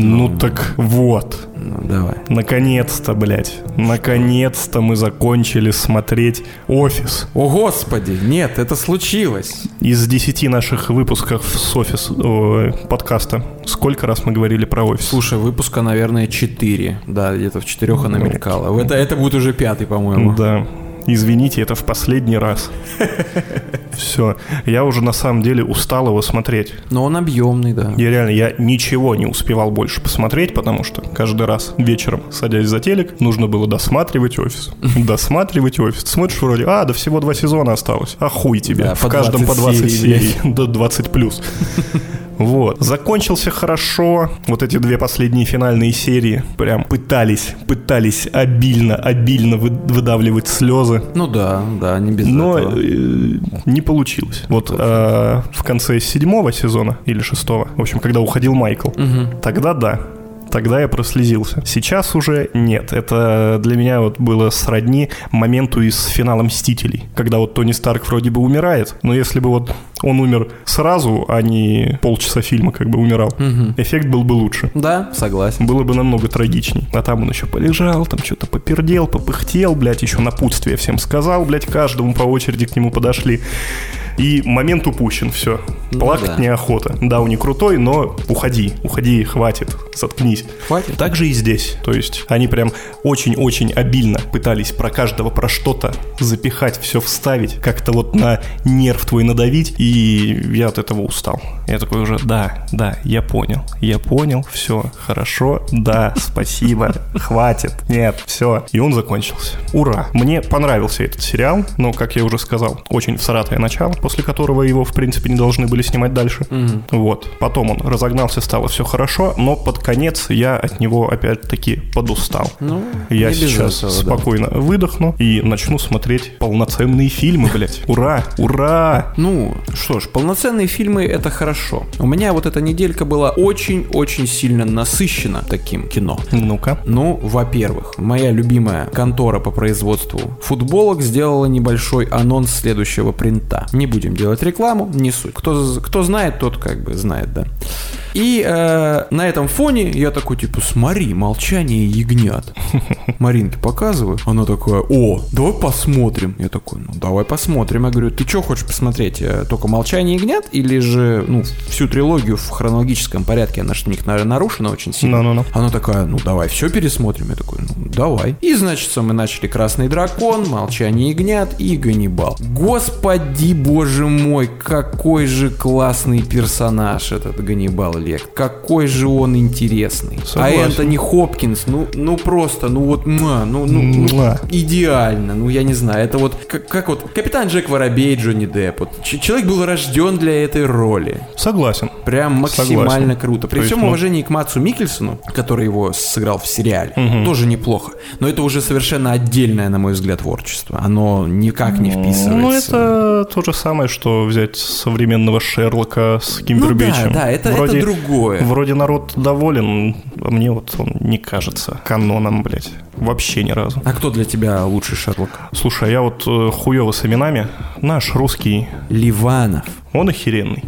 А, Ну так вот. Ну, давай. Наконец-то, блядь. Наконец-то мы закончили смотреть «Офис». О, господи, нет, это случилось. Из десяти наших выпусков с «Офис» о, подкаста сколько раз мы говорили про «Офис»? Слушай, выпуска, наверное, 4. Да, где-то в четырех она Ну, мелькала. Это, это будет уже пятый, по-моему. Да. Извините, это в последний раз. Все. Я уже на самом деле устал его смотреть. Но он объемный, да. Я реально, я ничего не успевал больше посмотреть, потому что каждый раз вечером, садясь за телек, нужно было досматривать офис. Досматривать офис. Смотришь вроде, а, да всего два сезона осталось. А хуй тебе. Да, В по каждом по 20 20 серий, серий. До 20 плюс. Вот. Закончился хорошо. Вот эти две последние финальные серии прям пытались, пытались обильно, обильно вы- выдавливать слезы. Ну да, да, не без Но этого. э, не получилось. Вот э, в конце седьмого сезона или шестого, в общем, когда уходил Майкл, тогда да. Тогда я прослезился. Сейчас уже нет. Это для меня вот было сродни моменту из финала «Мстителей», когда вот Тони Старк вроде бы умирает, но если бы вот он умер сразу, а не полчаса фильма как бы умирал, эффект был бы лучше. Да, согласен. Было бы намного трагичней. А там он еще полежал, там что-то попердел, попыхтел, блядь, еще напутствие всем сказал, блядь, каждому по очереди к нему подошли. И момент упущен, все. Ну Плакать да. неохота. Да, он не крутой, но уходи, уходи, хватит, заткнись. Хватит. Так же и здесь. То есть они прям очень-очень обильно пытались про каждого, про что-то запихать, все вставить, как-то вот на нерв твой надавить, и я от этого устал. Я такой уже, да, да, я понял, я понял, все, хорошо, да, спасибо, хватит, нет, все. И он закончился. Ура! Мне понравился этот сериал, но, как я уже сказал, очень всратое начало, после которого его, в принципе, не должны были снимать дальше. Вот. Потом он разогнался, стало все хорошо, но под конец я от него опять-таки подустал. Ну, Я сейчас этого, да. спокойно выдохну и начну смотреть полноценные фильмы, блядь. Ура! Ура! Ну, что ж, полноценные фильмы это хорошо. У меня вот эта неделька была очень-очень сильно насыщена таким кино. Ну-ка. Ну, во-первых, моя любимая контора по производству футболок сделала небольшой анонс следующего принта. Не будем делать рекламу, не суть. Кто, кто знает, тот как бы знает, да. И э, на этом фоне я такой, типа, смотри, молчание ягнят. Маринке показываю. Она такая, о, давай посмотрим. Я такой, ну давай посмотрим. Я говорю, ты что хочешь посмотреть? Э, только молчание ягнят или же, ну, всю трилогию в хронологическом порядке? Она же у них, нарушена очень сильно. Ну, ну, ну. Она такая, ну давай все пересмотрим. Я такой, ну давай. И, значит, мы начали Красный дракон, Молчание ягнят и Ганнибал. Господи, боже мой, какой же классный персонаж этот Ганнибал Лект. Какой же он интересный. А Согласен. Энтони Хопкинс, ну, ну просто, ну вот, муа, ну, ну, ну, идеально. Ну, я не знаю, это вот как, как вот Капитан Джек Воробей Джонни Депп. Вот, человек был рожден для этой роли. Согласен. Прям максимально Согласен. круто. При То есть, всем ну- уважении к Мацу Микельсону, который его сыграл в сериале, тоже неплохо. Но это уже совершенно отдельное, на мой взгляд, творчество. Оно никак не вписывается. Ну, это то же самое, что взять современного Шерлока с Ну Кимбербэтчем. да, да, это, это другое. Вроде народ доволен, а мне вот он не кажется каноном, блядь. Вообще ни разу. А кто для тебя лучший Шерлок? Слушай, я вот э, хуёво с именами. Наш русский, Ливанов. он охеренный.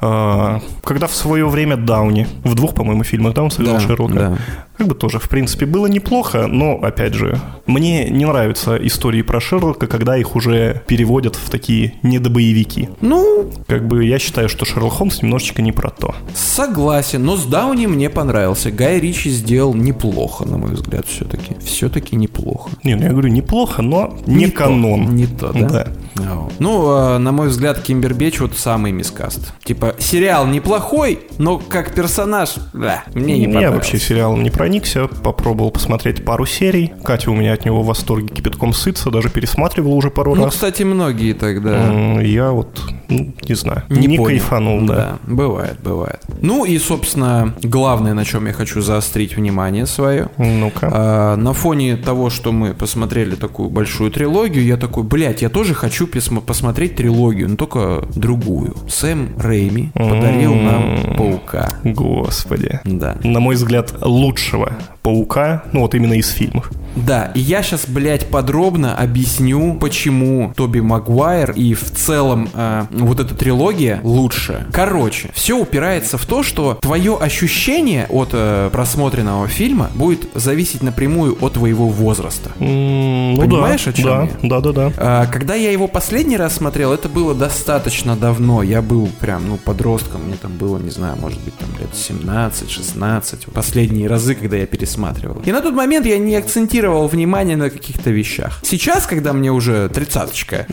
А, когда в свое время Дауни, в двух, по-моему, фильмах, да, он сыграл Да, Шерлока, да. Как бы тоже, в принципе, было неплохо, но, опять же, мне не нравятся истории про Шерлока, когда их уже переводят в такие недобоевики. Ну, Как бы я считаю, что Шерлок Холмс немножечко не про то. согласен, но с Дауни мне понравился. Гай Ричи сделал неплохо, на мой взгляд, все-таки. Все-таки неплохо. Не, ну я говорю, неплохо, но не, то, канон. не то, да? Да. Ну, Ну, э, на мой взгляд, Кимбербэтч вот самый мискаст. Типа, сериал неплохой, но как персонаж, да, мне не Я понравился. вообще сериалом не проникся, попробовал посмотреть пару серий. Катя у меня от него в восторге кипятком сытся, даже пересматривала уже пару Ну, раз. кстати, многие тогда Я вот, ну, не знаю, не, не, понял. кайфанул, да. бывает, бывает. Ну и, собственно, главное, на чем я хочу заострить внимание свое. Ну-ка. А, на фоне того, что мы посмотрели такую большую трилогию, я такой, блядь, я тоже хочу посмотреть трилогию, но только другую. Сэм Рэйми подарил нам Паука. Господи. Да. На мой взгляд, лучшего паука, ну вот именно из фильмов. Да, и я сейчас, блядь, подробно объясню, почему Тоби Магуайр и в целом э, вот эта трилогия лучше. Короче, все упирается в то, что твое ощущение от э, просмотренного фильма будет зависеть напрямую от твоего возраста. М, Ну Понимаешь, да, о чем да, я? да, да, да. А, Когда я его последний раз смотрел, это было достаточно давно. Я был прям, ну, подростком. Мне там было, не знаю, может быть, там лет 17-16. Последние разы, когда я пересматривал. И на тот момент я не акцентировал внимание на каких-то вещах. Сейчас, когда мне уже тридцаточка,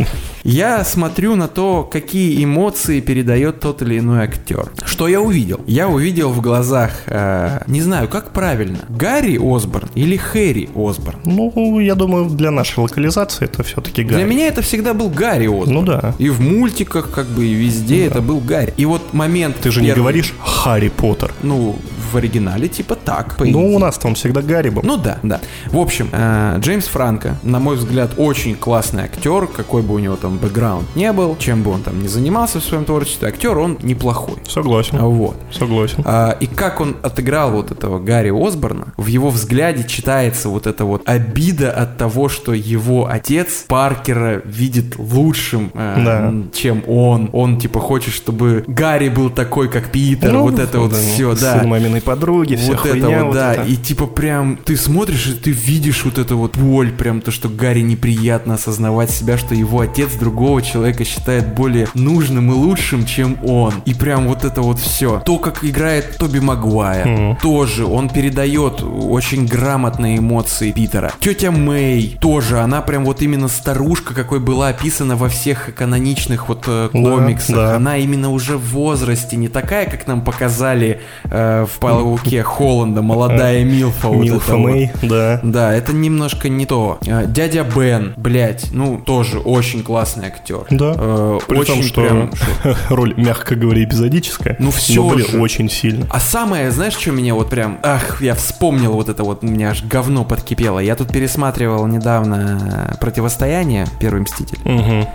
я смотрю на то, какие эмоции передает тот или иной актер. Что я увидел? Я увидел в глазах, э, не знаю, как правильно, Гарри Осборн или Хэри Осборн. Ну, я думаю, для нашей локализации это все-таки Для Гарри. меня это всегда был Гарри Осборн. Ну да. И в мультиках, как бы, и везде это был Гарри. И вот момент... Ты же не первый- говоришь Харри Поттер. Ну, в оригинале типа так. по Ну, у нас там всегда Гарри был. Ну да, да. В общем, э, Джеймс Франко, на мой взгляд, очень классный актер, какой бы у него там бэкграунд не был, чем бы он там не занимался в своем творчестве, актер он неплохой. Согласен. Вот. Согласен. А, и как он отыграл вот этого Гарри Осборна, в его взгляде читается вот эта вот обида от того, что его отец Паркера видит лучшим, э, Да. чем он. Он типа хочет, чтобы Гарри был такой, как Питер. Ну, вот это вот да, все, сын да. маминой подруги, вся Вот это хуйня, вот, вот да. это. И типа прям ты смотришь, и ты видишь вот это вот боль, прям то, что Гарри неприятно осознавать себя, что его отец другого человека считает более нужным и лучшим, чем он. И прям вот это вот все. То, как играет Тоби Магуайр, Мгм. тоже он передает очень грамотные эмоции Питера. Тетя Мэй тоже, она прям вот именно старушка, какой была описана во всех каноничных вот э, Да, комиксах. да. Она именно уже в возрасте, не такая, как нам показали э, в Пауке Холланда, молодая Милфа. вот Милфа вот. Мэй, да. Да, это немножко не то. Э, Дядя Бен, блядь, ну, тоже очень классный актер. Да. Э, При очень том, что прям- роль, мягко говоря, эпизодическая. Ну, но, блин, же. очень сильно. А самое, знаешь, что меня вот прям... Ах, я вспомнил вот это вот, у меня аж говно подкипело. Я тут пересматривал недавно «Противостояние», «Первый Мститель».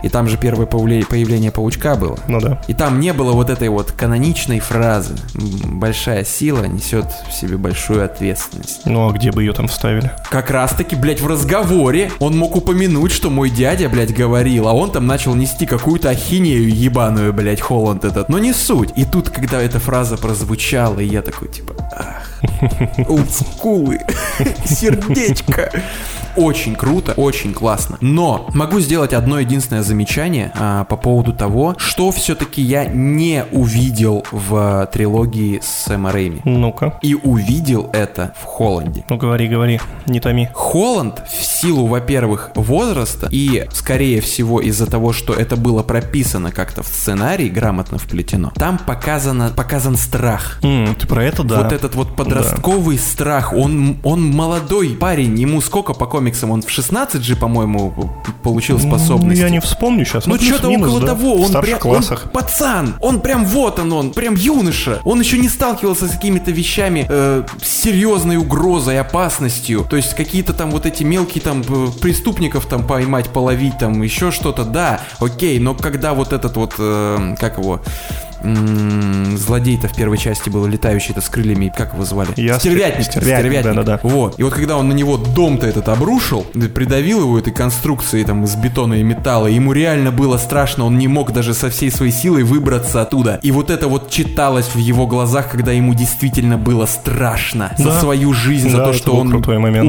И там же первое появле- появление Паучка было. Ну да. И там не было вот этой вот каноничной фразы «М, «Большая сила несет в себе большую ответственность». Ну а где бы ее там вставили? Как раз таки, блядь, в разговоре он мог упомянуть, что мой дядя, блядь, говорил, а он там начал нести какую-то ахинею ебаную, блядь, Холланд этот. Но не суть. И тут, когда эта фраза прозвучала, и я такой, типа, ах, олдскулы, сердечко. Очень круто, очень классно. Но могу сделать одно единственное замечание а, по поводу того, что все-таки я не увидел в трилогии с Сэма Рэйми. Ну-ка. И увидел это в Холланде. Ну говори, говори, не томи. Холланд в силу, во-первых, возраста и, скорее всего, из-за того, что это было прописано как-то в сценарии, грамотно вплетено, там показано, показан страх. М, ты про это, да. Вот этот вот подростковый страх. Он, он молодой парень, ему сколько по комиксам? Он в 16 же, по-моему, получил Ну, способности. я не вспомню сейчас. Ну, что-то плюс-минус, около да, того, он прям, он классах. пацан, он прям вот он, он прям юноша. Он еще не сталкивался с какими-то вещами, э, с серьезной угрозой, опасностью. То есть какие-то там вот эти мелкие там э, преступников там поймать, половить, там еще что-то, да, окей, но когда вот этот вот, э, как его, злодей-то в первой части был летающий-то с крыльями, как его звали? Ястреб. Стервятник. Стервятник, Стервятник. да-да-да. Вот. И вот когда он на него дом-то этот обрушил, да, придавил его этой конструкцией там из бетона и металла, ему реально было страшно, он не мог даже со всей своей силой выбраться оттуда. И вот это вот читалось в его глазах, когда ему действительно было страшно за Да. свою жизнь, за Да, то, это что он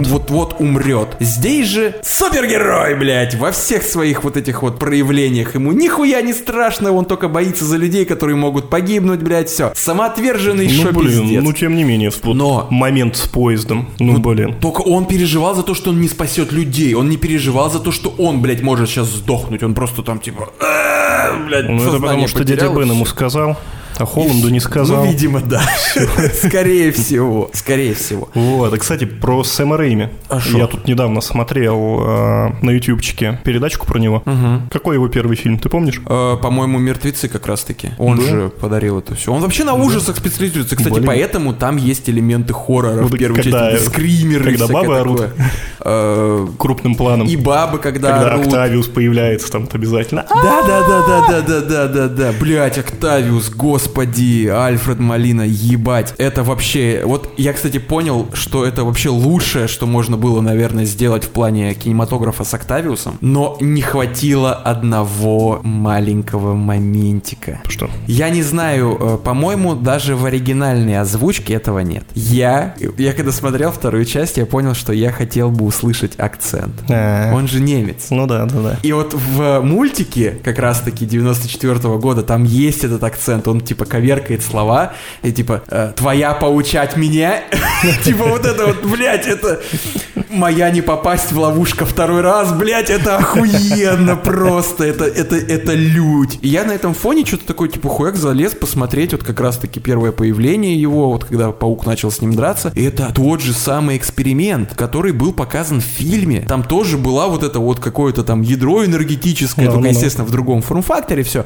вот-вот умрет. Здесь же супергерой, блядь, во всех своих вот этих вот проявлениях. Ему нихуя не страшно, он только боится за людей, которые могут погибнуть, блядь, все. Самоотверженный Ну, шо блин, пиздец. ну, тем не менее, вот Но- момент с поездом. Ну, блин. Только он переживал за то, что он не спасет людей. Он не переживал за то, что он, блядь, может сейчас сдохнуть. Он просто там типа... «А, Блядь, Ну, это потому что дядя Бен ему сказал, а Холланду не сказал. Ну, видимо, да. Скорее всего. Скорее всего. Вот. И, кстати, про Сэма Рэйми. А Я тут недавно смотрел а, на ютубчике передачку про него. Какой его первый фильм, ты помнишь? А, по-моему, «Мертвецы» как раз-таки. Он же подарил это все. Он вообще на ужасах специализируется. Кстати, поэтому там есть элементы хоррора ну, в первой когда, части. Скримеры Когда бабы орут крупным планом. И бабы, когда Когда орут. Октавиус появляется там обязательно. Да-да-да-да-да-да-да-да. Блять, Октавиус, господи Альфред Малина, ебать. Это вообще. Вот я, кстати, понял, что это вообще лучшее, что можно было, наверное, сделать в плане кинематографа с Октавиусом. Но не хватило одного маленького моментика. Что? Я не знаю, э, по-моему, даже в оригинальной озвучке этого нет. Я, я когда смотрел вторую часть, я понял, что я хотел бы услышать акцент. А, Он же немец. Ну да, да, да. И вот в мультике, как раз-таки 94 года, там есть этот акцент, он типа коверкает слова, и типа э, «твоя поучать меня?» Типа вот это вот, блядь, это «моя не попасть в ловушка второй раз», блядь, это охуенно просто, это, это, это лють. И я на этом фоне что-то такой, типа, хуяк залез посмотреть, вот как раз-таки первое появление его, вот когда паук начал с ним драться, и это тот же самый эксперимент, который был показан в фильме. Там тоже была вот это вот какое-то там ядро энергетическое, Да, только, да. естественно, в другом форм-факторе все.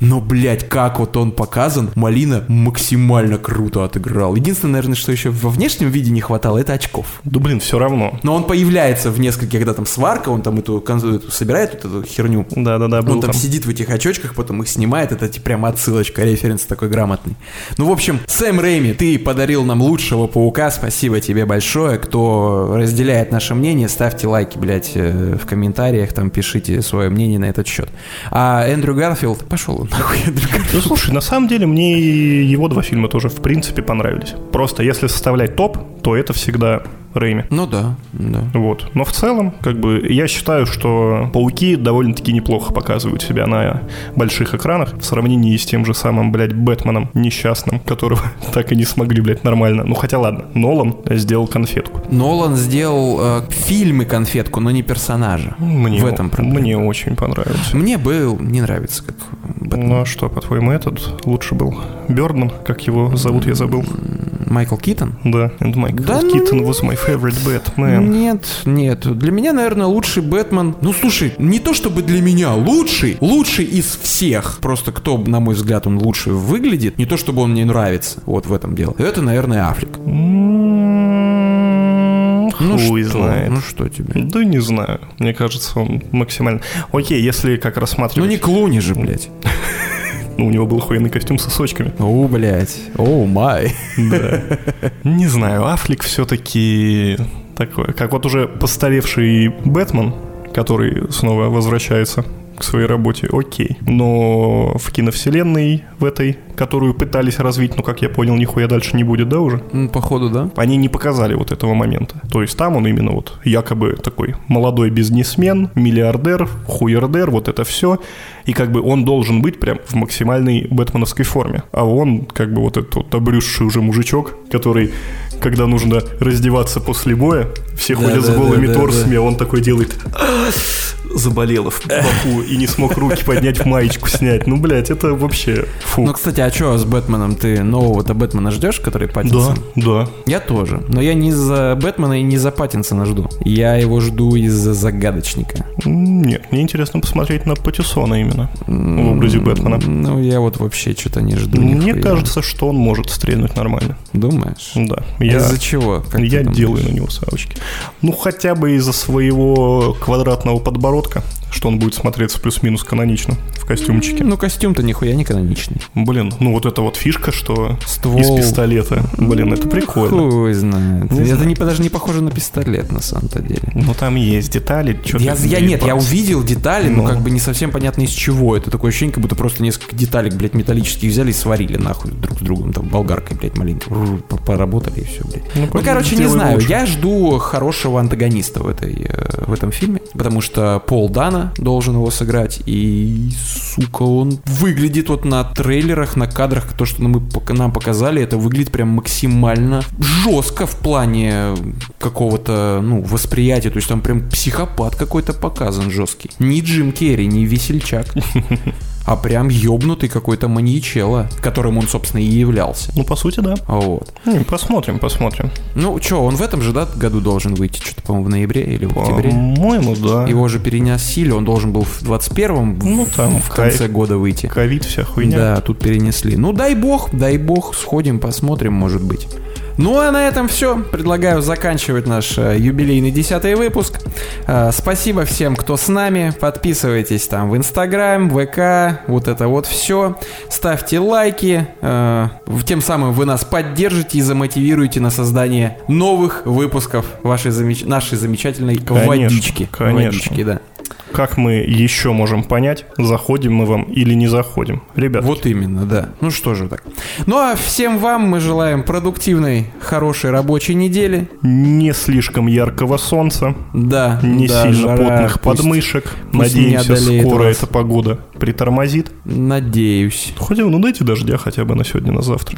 Но, блядь, как вот он показан, Малина максимально круто отыграл. Единственное, наверное, что еще во внешнем виде не хватало, это очков. Да блин, все равно. Но он появляется в нескольких, когда там сварка, он там эту, эту собирает вот эту херню. Да, да, да, Он там, там. сидит в этих очочках, потом их снимает. Это типа прям отсылочка, референс такой грамотный. Ну, в общем, Сэм Рэйми, ты подарил нам лучшего паука. Спасибо тебе большое. Кто разделяет наше мнение, ставьте лайки, блядь, э, в комментариях, там пишите свое мнение на этот счет. А Эндрю Гарфилд, пошел он нахуй, Эндрю Гарфилд. Ну слушай, на самом деле мне и его два фильма тоже в принципе понравились. Просто если составлять топ, то это всегда Рэйми. Ну да, да. Вот. Но в целом, как бы, я считаю, что пауки довольно-таки неплохо показывают себя на больших экранах в сравнении с тем же самым, блядь, Бэтменом несчастным, которого так и не смогли, блядь, нормально. Ну хотя ладно, Нолан сделал конфетку. Нолан сделал э, фильмы конфетку, но не персонажа. Мне, в этом проблема. мне очень понравился. Мне был не нравится, как Бэтмен. Ну а что, по-твоему, этот лучше был? Бёрдман, как его зовут, я забыл. Майкл Китон? Да, and Michael Да ну Keaton was my favorite Batman. Нет, нет. Для меня, наверное, лучший Бэтмен. Ну, слушай, не то чтобы для меня лучший, лучший из всех. Просто кто, на мой взгляд, он лучше выглядит. Не то чтобы он мне нравится. Вот в этом дело. Это, наверное, Аффлек. М, Ну Хуй что? знает. Ну что тебе? Да не знаю. Мне кажется, он максимально... Окей, если как Ну рассматривать... не Клуни же, блядь. Ну, у него был охуенный костюм с сосочками. О, блядь. О, май. Да. Не знаю, Аффлек все-таки такой, как вот уже постаревший Бэтмен, который снова возвращается к своей работе, окей. Но в киновселенной в этой, которую пытались развить, ну, как я понял, нихуя дальше не будет, да, уже? Походу, да. Они не показали вот этого момента. То есть там он именно вот якобы такой молодой бизнесмен, миллиардер, хуердер, вот это все. И как бы он должен быть прям в максимальной бэтменовской форме. А он как бы вот этот вот обрюзший уже мужичок, который, когда нужно раздеваться после боя, все Да, ходят с да, голыми да, да, торсами, а он такой делает заболело в боку и не смог руки поднять, маечку снять. Ну, блядь, это вообще фу. Ну, кстати, а что с Бэтменом? Ты нового-то Бэтмена ждешь, который Да, Паттинсон? да. Я тоже. Но я не за Бэтмена и не за Паттинсона жду. Я его жду из-за загадочника. Нет, мне интересно посмотреть на Патисона именно в образе Бэтмена. Ну, я вот вообще что-то не жду. Мне кажется, что он может стрельнуть нормально. Думаешь? Да. Я, Из-за чего? Как я делаю на него ставочки. Ну, хотя бы из-за своего квадратного подбородка, что он будет смотреться плюс-минус канонично в костюмчике. Ну, костюм-то нихуя не каноничный. Блин, ну вот эта вот фишка, что Ствол. из пистолета. Блин, это прикольно. Хуй знает. Не это знаю. не, даже не похоже на пистолет, на самом-то деле. Ну, там есть детали. Я, я нет, я увидел детали, но Ну. как бы не совсем понятно из чего. Это такое ощущение, как будто просто несколько деталек, блядь, металлических взяли и сварили нахуй друг с другом. Там болгаркой, блядь, маленько поработали и все, блядь. Ну, Ну, короче, не знаю. лучше. Я жду хорошего антагониста в, этой, э, в этом фильме, потому что Пол Дана должен его сыграть, и, сука, он выглядит вот на трейлерах, на кадрах, то, что мы, нам показали, это выглядит прям максимально жестко в плане какого-то, ну, восприятия, то есть там прям психопат какой-то показан жесткий. Не Джим Керри, не весельчак, а прям ёбнутый какой-то маньячелло, которым он, собственно, и являлся. Ну, по сути, да. Вот. М, Посмотрим, посмотрим. Ну, что, он в этом же, да, году должен выйти? Что-то, по-моему, в ноябре или в октябре? По-моему, да. Его же переносили, он должен был в 21-м, в- Ну, там, в конце года выйти. Ковид, вся хуйня. Да, тут перенесли. Ну, дай бог, дай бог, сходим, посмотрим, может быть. Ну а на этом все. Предлагаю заканчивать наш э, юбилейный десятый выпуск. Э, спасибо всем, кто с нами. Подписывайтесь там в Инстаграм, ВК, вот это вот все. Ставьте лайки. э, тем самым вы нас поддержите и замотивируете на создание новых выпусков вашей замеч- нашей замечательной Конечно, водички. конечно. Водички, да. Как мы еще можем понять, заходим мы вам или не заходим? Ребят, Вот именно, да. Ну что же так. Ну а всем вам мы желаем продуктивной, хорошей рабочей недели. не слишком яркого солнца, Да. не да, сильно жара плотных пусть- подмышек. пусть Надеемся, скоро вас. эта погода притормозит. Надеюсь. Хотя, ну дайте дождя хотя бы на сегодня, на завтра.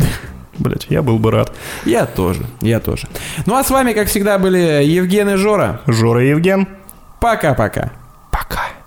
Блять, я был бы рад. Я тоже, я тоже. Ну а с вами, как всегда, были Евген и Жора. Жора и Евген. Пока-пока. 八嘎呀路